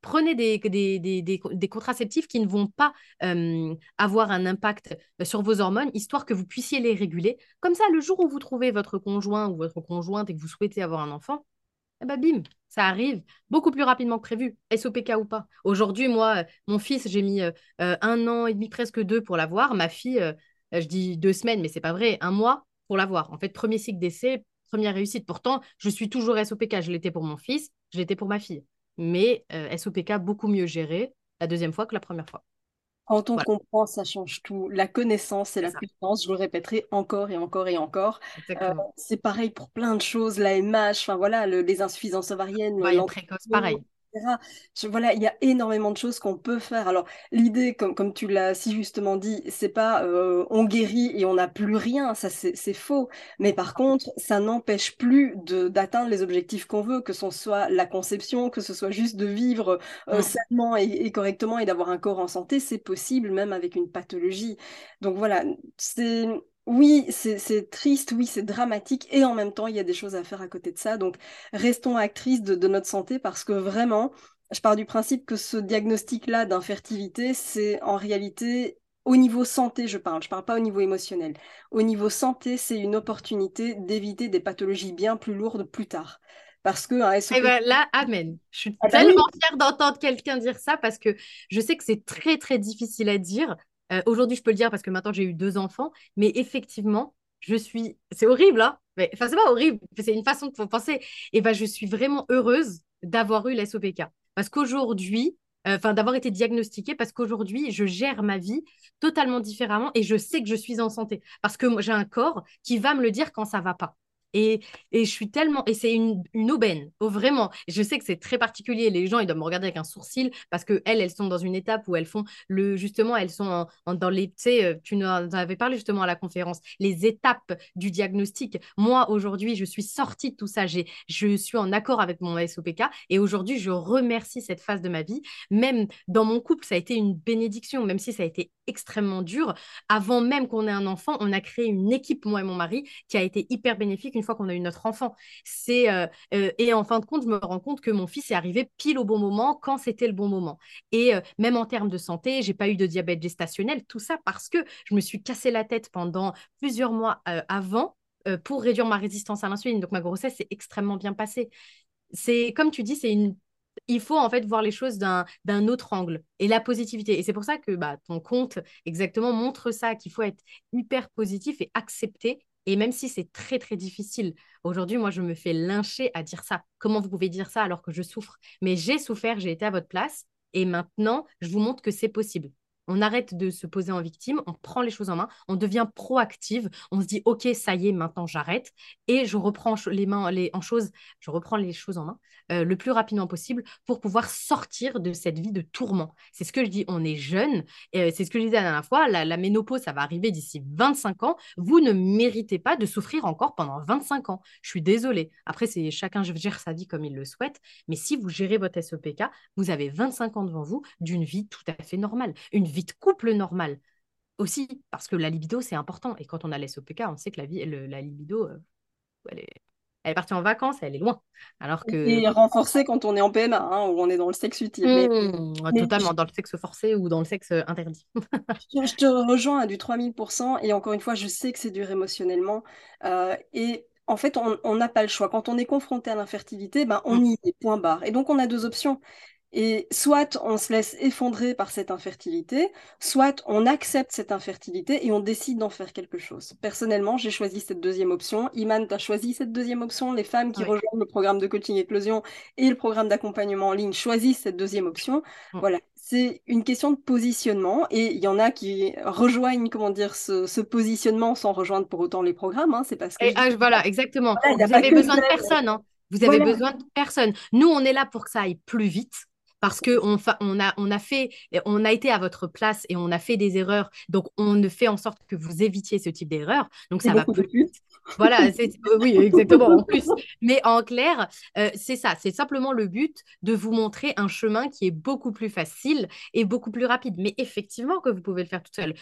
prenez des, des, contraceptifs qui ne vont pas euh, avoir un impact sur vos hormones, histoire que vous puissiez les réguler. Comme ça, le jour où vous trouvez votre conjoint ou votre conjointe et que vous souhaitez avoir un enfant, eh ben bim, ça arrive beaucoup plus rapidement que prévu, SOPK ou pas. Aujourd'hui, moi, mon fils, j'ai mis euh, un an et demi, presque deux pour l'avoir. Ma fille, euh, je dis deux semaines, mais c'est pas vrai, un mois pour l'avoir. En fait, premier cycle d'essai, première réussite. Pourtant, je suis toujours SOPK. Je l'étais pour mon fils, je l'étais pour ma fille mais euh, SOPK beaucoup mieux géré la deuxième fois que la première fois. Quand on comprend, ça change tout. La connaissance et la puissance, je le répéterai encore et encore et encore. Euh, c'est pareil pour plein de choses, l'AMH, enfin voilà, les insuffisances ovariennes. précoce, pareil voilà, il y a énormément de choses qu'on peut faire. Alors, l'idée, comme, comme tu l'as si justement dit, c'est pas euh, on guérit et on n'a plus rien, ça c'est faux. Mais par contre, ça n'empêche plus d'atteindre les objectifs qu'on veut, que ce soit la conception, que ce soit juste de vivre euh, mmh. sainement et, correctement et d'avoir un corps en santé, c'est possible même avec une pathologie. Donc voilà, c'est oui, c'est triste, oui, c'est dramatique, et en même temps, il y a des choses à faire à côté de ça. Donc, restons actrices de, notre santé parce que vraiment, je pars du principe que ce diagnostic-là d'infertilité, c'est en réalité au niveau santé, je parle, je parle pas au niveau émotionnel. Au niveau santé, c'est une opportunité d'éviter des pathologies bien plus lourdes plus tard. Parce que SOP... Eh ben là, amen. Je suis ah bah tellement fière d'entendre quelqu'un dire ça parce que je sais que c'est très très difficile à dire. Euh, aujourd'hui, je peux le dire parce que maintenant j'ai eu deux enfants, mais effectivement, je suis. C'est horrible, hein mais... Enfin, c'est pas horrible, c'est une façon de penser. Et ben, je suis vraiment heureuse d'avoir eu l'SOPK. Parce qu'aujourd'hui, euh, enfin, d'avoir été diagnostiquée, parce qu'aujourd'hui, je gère ma vie totalement différemment et je sais que je suis en santé. Parce que j'ai un corps qui va me le dire quand ça va pas. Et, je suis tellement. Et c'est une, aubaine, oh, vraiment. Je sais que c'est très particulier. Les gens, ils doivent me regarder avec un sourcil parce qu'elles, elles sont dans une étape où elles font le. Justement, elles sont dans les. Tu sais, euh, tu nous avais parlé justement à la conférence, les étapes du diagnostic. Moi, aujourd'hui, je suis sortie de tout ça. Je suis en accord avec mon SOPK et aujourd'hui, je remercie cette phase de ma vie. Même dans mon couple, ça a été une bénédiction, même si ça a été extrêmement dur. Avant même qu'on ait un enfant, on a créé une équipe, moi et mon mari, qui a été hyper bénéfique une fois qu'on a eu notre enfant. C'est euh, euh, et en fin de compte, je me rends compte que mon fils est arrivé pile au bon moment quand c'était le bon moment. Et euh, même en termes de santé, j'ai pas eu de diabète gestationnel, tout ça parce que je me suis cassé la tête pendant plusieurs mois avant pour réduire ma résistance à l'insuline. Donc ma grossesse s'est extrêmement bien passée. C'est comme tu dis, c'est une il faut en fait voir les choses d'un autre angle et la positivité. Et c'est pour ça que bah, ton compte exactement montre ça, qu'il faut être hyper positif et accepter. Et même si c'est très très difficile, aujourd'hui moi je me fais lyncher à dire ça. Comment vous pouvez dire ça alors que je souffre? Mais j'ai souffert, j'ai été à votre place et maintenant je vous montre que c'est possible. On arrête de se poser en victime, on prend les choses en main, on devient proactive, on se dit ok ça y est maintenant j'arrête et je reprends les mains les, en choses, je reprends les choses en main euh, le plus rapidement possible pour pouvoir sortir de cette vie de tourment. C'est ce que je dis, on est jeune, et c'est ce que je disais la dernière fois, la, ménopause ça va arriver d'ici 25 ans, vous ne méritez pas de souffrir encore pendant 25 ans. Je suis désolée. Après c'est chacun gère sa vie comme il le souhaite, mais si vous gérez votre SOPK, vous avez 25 ans devant vous d'une vie tout à fait normale, une vie de couple normal. Aussi, parce que la libido, c'est important. Et quand on a l'SOPK, on sait que la, vie, la libido, euh, elle, est, partie en vacances, elle est loin. Alors que... Et renforcée quand on est en PMA, hein, où on est dans le sexe utile. Mmh, totalement, dans le sexe forcé ou dans le sexe interdit. je te rejoins à du 3000%. Et encore une fois, je sais que c'est dur émotionnellement. Euh, et en fait, on n'a pas le choix. Quand on est confronté à l'infertilité, ben, on mmh. y est, point barre. Et donc, on a deux options. Et soit on se laisse effondrer par cette infertilité, soit on accepte cette infertilité et on décide d'en faire quelque chose. Personnellement, j'ai choisi cette deuxième option. Iman, tu as choisi cette deuxième option? Les femmes qui rejoignent le programme de coaching éclosion et le programme d'accompagnement en ligne choisissent cette deuxième option. Voilà, c'est une question de positionnement et il y en a qui rejoignent, comment dire, ce, positionnement sans rejoindre pour autant les programmes. Hein. C'est parce que... Ah, voilà, exactement. Vous avez besoin de personne. Hein. Vous avez besoin de personne. Nous, on est là pour que ça aille plus vite parce que on, on, a, on a fait, on a été à votre place et on a fait des erreurs. Donc, on ne fait en sorte que vous évitiez ce type d'erreur. Donc, ça va plus vite. Voilà, euh, oui, exactement, en plus. Mais en clair, euh, c'est ça, c'est simplement le but de vous montrer un chemin qui est beaucoup plus facile et beaucoup plus rapide. Mais effectivement que vous pouvez le faire toute seule.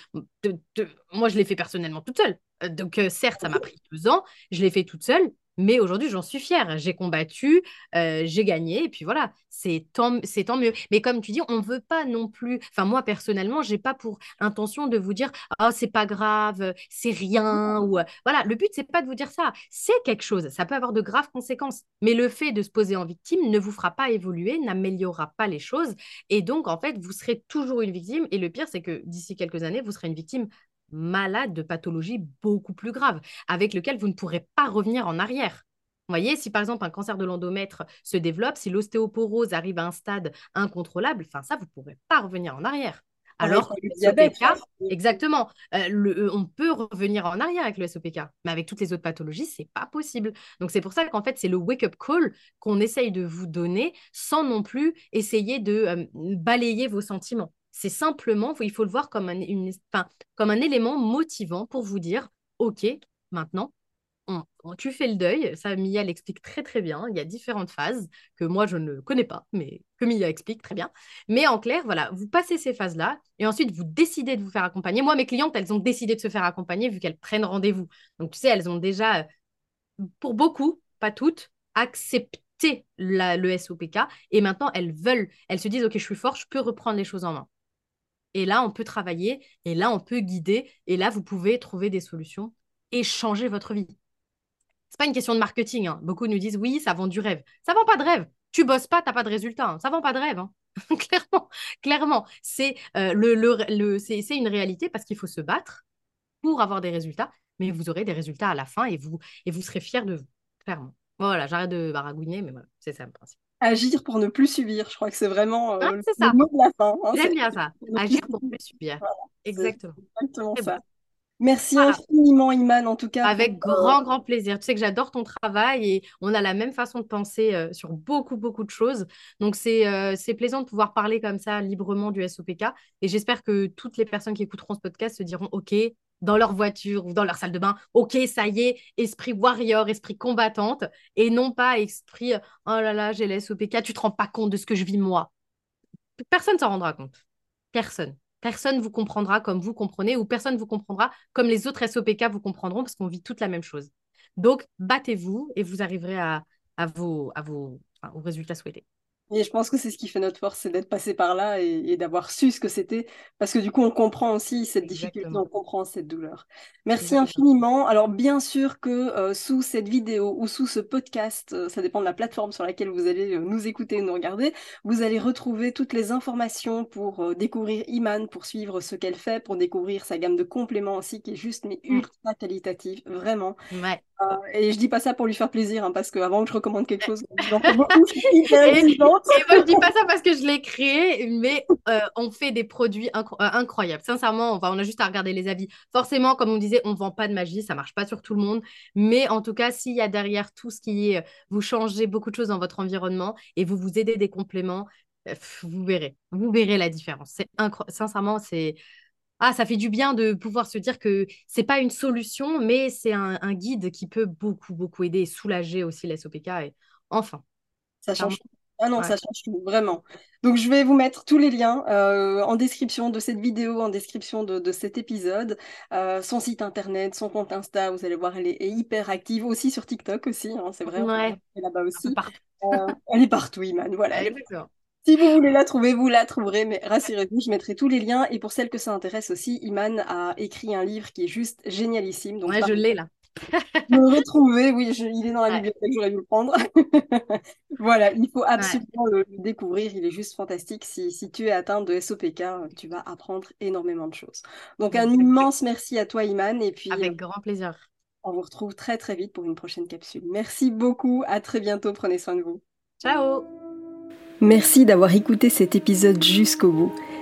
moi, je l'ai fait personnellement toute seule. Euh, donc, certes, ça m'a pris deux ans, je l'ai fait toute seule, Mais aujourd'hui, j'en suis fière. J'ai combattu, euh, j'ai gagné, et puis voilà, c'est tant, c'est tant mieux. Mais comme tu dis, on ne veut pas non plus. Enfin, moi, personnellement, je n'ai pas pour intention de vous dire Oh, c'est pas grave, c'est rien. Ou voilà, le but, c'est pas de vous dire ça. C'est quelque chose. Ça peut avoir de graves conséquences. Mais le fait de se poser en victime ne vous fera pas évoluer, n'améliorera pas les choses. Et donc, en fait, vous serez toujours une victime. Et le pire, c'est que d'ici quelques années, vous serez une victime malade de pathologies beaucoup plus graves, avec lesquelles vous ne pourrez pas revenir en arrière. Vous voyez, si par exemple un cancer de l'endomètre se développe, si l'ostéoporose arrive à un stade incontrôlable, enfin ça, vous ne pourrez pas revenir en arrière. Alors que le SOPK, exactement, euh, euh, on peut revenir en arrière avec le SOPK, mais avec toutes les autres pathologies, c'est pas possible. Donc c'est pour ça qu'en fait, c'est le wake-up call qu'on essaye de vous donner sans non plus essayer de euh, balayer vos sentiments. C'est simplement, il faut le voir comme un, élément motivant pour vous dire, OK, maintenant, tu fais le deuil. Ça, Mia l'explique très très bien. Il y a différentes phases que moi, je ne connais pas, mais que Mia explique très bien. Mais en clair, voilà, vous passez ces phases-là et ensuite, vous décidez de vous faire accompagner. Moi, mes clientes, elles ont décidé de se faire accompagner vu qu'elles prennent rendez-vous. Donc, tu sais, elles ont déjà, pour beaucoup, pas toutes, accepté le SOPK et maintenant, elles veulent, elles se disent, OK, je suis fort, je peux reprendre les choses en main. Et là, on peut travailler, et là, on peut guider, et là, vous pouvez trouver des solutions et changer votre vie. C'est pas une question de marketing. Hein. Beaucoup nous disent oui, ça vend du rêve. Ça vend pas de rêve. Tu bosses pas, t'as pas de résultat. Hein. Ça vend pas de rêve. Hein. clairement, euh, c'est une réalité parce qu'il faut se battre pour avoir des résultats, mais vous aurez des résultats à la fin et vous, et vous serez fiers de vous, clairement. Voilà, j'arrête de baragouiner, mais voilà, c'est ça le principe agir pour ne plus subir. Je crois que c'est vraiment euh, le mot de la fin. Hein, J'aime bien ça. Agir pour ne plus subir. exactement. Exactement ça. Merci infiniment, Iman, en tout cas. Avec grand, grand plaisir. Tu sais que j'adore ton travail et on a la même façon de penser euh, sur beaucoup, beaucoup de choses. Donc, euh, c'est plaisant de pouvoir parler comme ça librement du SOPK. Et j'espère que toutes les personnes qui écouteront ce podcast se diront OK, dans leur voiture ou dans leur salle de bain, ok, ça y est, esprit warrior, esprit combattante, et non pas esprit, oh là là, j'ai les SOPK, tu te rends pas compte de ce que je vis moi. Personne s'en rendra compte. Personne. Personne vous comprendra comme vous comprenez, ou personne vous comprendra comme les autres SOPK vous comprendront, parce qu'on vit toute la même chose. Donc, battez-vous et vous arriverez à, vos, à vos, aux résultats souhaités. Et je pense que c'est ce qui fait notre force, c'est d'être passé par là et, d'avoir su ce que c'était, parce que du coup, on comprend aussi cette difficulté, on comprend cette douleur. Merci infiniment. Alors, bien sûr que euh, sous cette vidéo ou sous ce podcast, euh, ça dépend de la plateforme sur laquelle vous allez euh, nous écouter ou nous regarder, vous allez retrouver toutes les informations pour découvrir Iman, pour suivre ce qu'elle fait, pour découvrir sa gamme de compléments aussi, qui est juste, mais mmh. ultra qualitative, vraiment. Ouais. et je dis pas ça pour lui faire plaisir, hein, parce qu'avant que je recommande quelque chose, j'en fais beaucoup. et moi, je dis pas ça parce que je l'ai créé, mais euh, on fait des produits euh, incroyables. Sincèrement, on, va, on a juste à regarder les avis. Forcément, comme on disait, on vend pas de magie, ça marche pas sur tout le monde. Mais en tout cas, s'il y a derrière tout ce qui est, euh, vous changez beaucoup de choses dans votre environnement et vous vous aidez des compléments, vous verrez, vous verrez la différence. C'est Sincèrement, c'est ah, ça fait du bien de pouvoir se dire que c'est pas une solution, mais c'est un, guide qui peut beaucoup, beaucoup aider et soulager aussi les SOPK. Et enfin, ça change ah non, ça change tout, vraiment. Donc, je vais vous mettre tous les liens euh, en description de cette vidéo, en description de, cet épisode. Euh, son site internet, son compte Insta, vous allez voir, elle est, hyper active. Aussi sur TikTok aussi, hein, c'est vrai. Ouais. Elle est là-bas aussi. Euh, elle est partout, Iman. Voilà. Si vous voulez la trouver, vous la trouverez, mais rassurez-vous, je mettrai tous les liens. Et pour celles que ça intéresse aussi, Iman a écrit un livre qui est juste génialissime. Donc, ouais, je l'ai là. me retrouver, oui, il est dans la bibliothèque, j'aurais dû le prendre. voilà, il faut absolument le, découvrir, il est juste fantastique. Si, si, tu es atteint de SOPK, tu vas apprendre énormément de choses. Donc un immense merci à toi, Iman. Et puis, Avec grand plaisir. On vous retrouve très très vite pour une prochaine capsule. Merci beaucoup, à très bientôt, prenez soin de vous. Ciao Merci d'avoir écouté cet épisode jusqu'au bout.